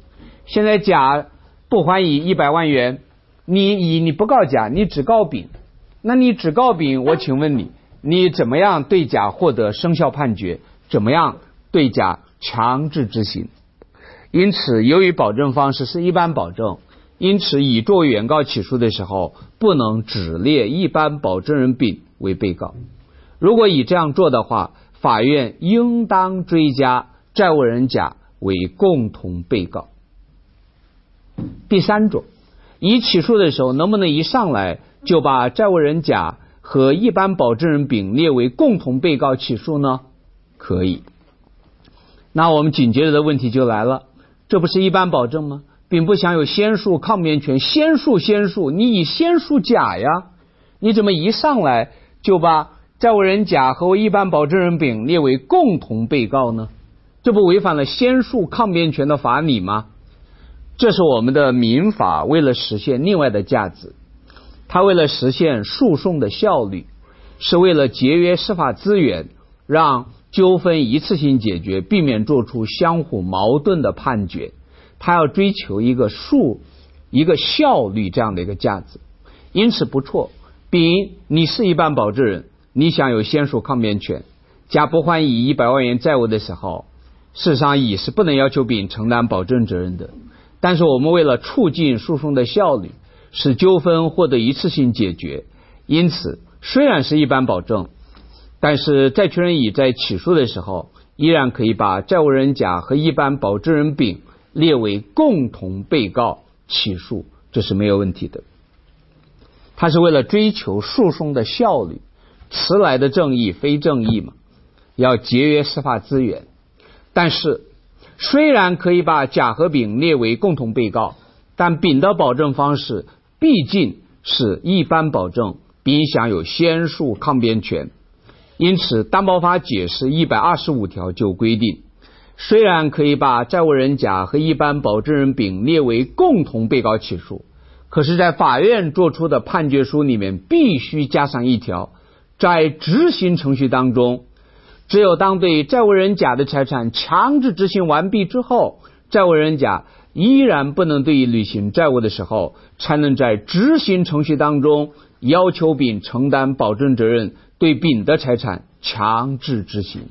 现在甲不还乙一百万元。你乙你不告甲，你只告丙，那你只告丙，我请问你，你怎么样对甲获得生效判决？怎么样对甲强制执行？因此，由于保证方式是一般保证，因此乙作为原告起诉的时候，不能只列一般保证人丙为被告。如果乙这样做的话，法院应当追加债务人甲为共同被告。第三种。乙起诉的时候，能不能一上来就把债务人甲和一般保证人丙列为共同被告起诉呢？可以。那我们紧接着的问题就来了，这不是一般保证吗？丙不享有先述抗辩权，先述先述，你以先述甲呀，你怎么一上来就把债务人甲和一般保证人丙列为共同被告呢？这不违反了先述抗辩权的法理吗？这是我们的民法为了实现另外的价值，它为了实现诉讼的效率，是为了节约司法资源，让纠纷一次性解决，避免做出相互矛盾的判决。它要追求一个诉一个效率这样的一个价值，因此不错。丙，你是一般保证人，你享有先诉抗辩权。甲不还乙一百万元债务的时候，事实上乙是不能要求丙承担保证责任的。但是我们为了促进诉讼的效率，使纠纷获得一次性解决，因此虽然是一般保证，但是债权人乙在起诉的时候，依然可以把债务人甲和一般保证人丙列为共同被告起诉，这是没有问题的。他是为了追求诉讼的效率，迟来的正义非正义嘛，要节约司法资源。但是，虽然可以把甲和丙列为共同被告，但丙的保证方式毕竟是一般保证，丙享有先诉抗辩权。因此，担保法解释一百二十五条就规定，虽然可以把债务人甲和一般保证人丙列为共同被告起诉。可是，在法院作出的判决书里面，必须加上一条：在执行程序当中，只有当对债务人甲的财产强制执行完毕之后，债务人甲依然不能对于履行债务的时候，才能在执行程序当中要求丙承担保证责任，对丙的财产强制执行。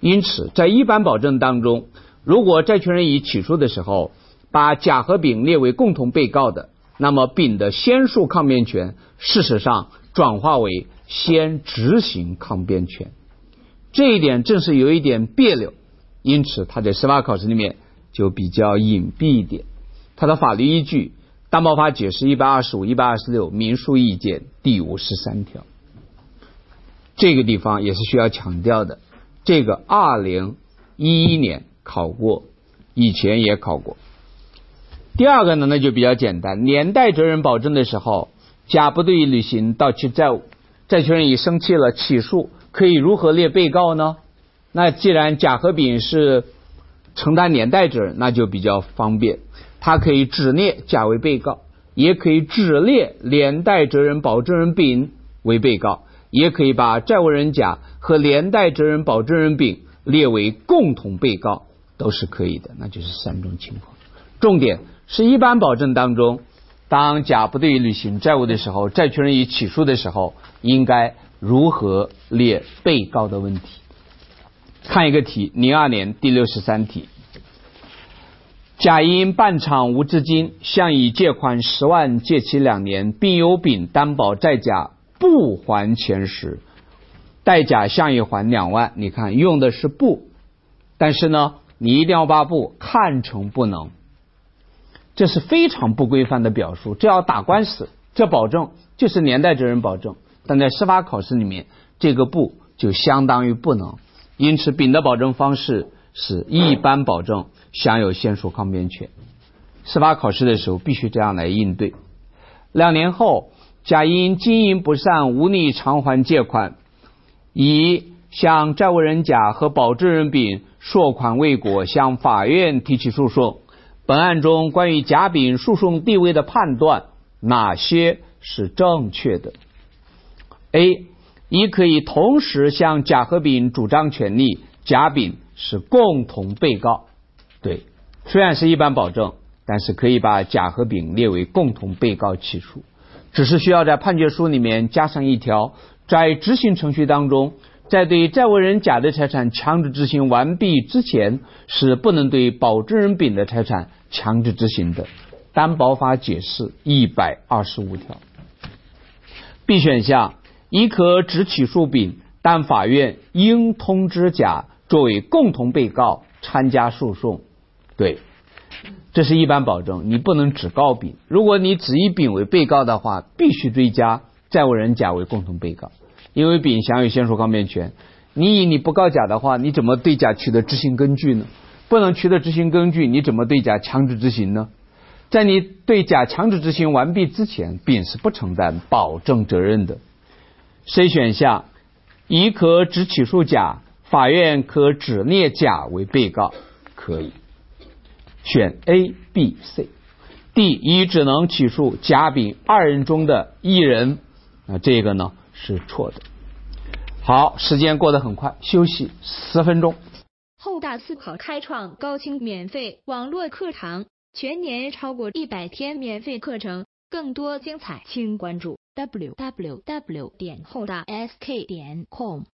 因此，在一般保证当中，如果债权人乙起诉的时候，把甲和丙列为共同被告的。那么，丙的先诉抗辩权事实上转化为先执行抗辩权，这一点正是有一点别扭，因此他在司法考试里面就比较隐蔽一点。它的法律依据，《担保法解释》一百二十五、一百二十六，《民诉意见》第五十三条。这个地方也是需要强调的。这个二零一一年考过，以前也考过。第二个呢，那就比较简单。连带责任保证的时候，甲不对于履行到期债务，债权人乙生气了起诉，可以如何列被告呢？那既然甲和丙是承担连带责任，那就比较方便。他可以只列甲为被告，也可以只列连带责任保证人丙为被告，也可以把债务人甲和连带责任保证人丙列为共同被告，都是可以的。那就是三种情况，重点。是一般保证当中，当甲不对于履行债务的时候，债权人已起诉的时候，应该如何列被告的问题？看一个题，零二年第六十三题：甲因办厂无资金，向乙借款十万，借期两年，并由丙担保债甲不还钱时，代甲向乙还两万。你看用的是不，但是呢，你一定要把不看成不能。这是非常不规范的表述，这要打官司，这保证就是连带责任保证，但在司法考试里面，这个不就相当于不能，因此丙的保证方式是一般保证，享有先诉抗辩权。司法考试的时候必须这样来应对。两年后，甲因经营不善无力偿还借款，乙向债务人甲和保证人丙索款未果，向法院提起诉讼。本案中关于甲丙诉讼地位的判断，哪些是正确的？A. 乙可以同时向甲和丙主张权利，甲丙是共同被告。对，虽然是一般保证，但是可以把甲和丙列为共同被告起诉，只是需要在判决书里面加上一条，在执行程序当中。在对债务人甲的财产强制执行完毕之前，是不能对保证人丙的财产强制执行的。担保法解释一百二十五条。B 选项，乙可只起诉丙，但法院应通知甲作为共同被告参加诉讼。对，这是一般保证，你不能只告丙。如果你只以丙为被告的话，必须追加债务人甲为共同被告。因为丙享有先诉抗辩权，你以你不告甲的话，你怎么对甲取得执行根据呢？不能取得执行根据，你怎么对甲强制执行呢？在你对甲强制执行完毕之前，丙是不承担保证责任的。C 选项，乙可只起诉甲，法院可只列甲为被告，可以选 A、B、C。D，乙只能起诉甲、丙二人中的一人，那这个呢？是错的。好，时间过得很快，休息十分钟。厚大思考开创高清免费网络课堂。全年超过一百天免费课程，更多精彩，请关注 w w w 点后大 s k 点 com。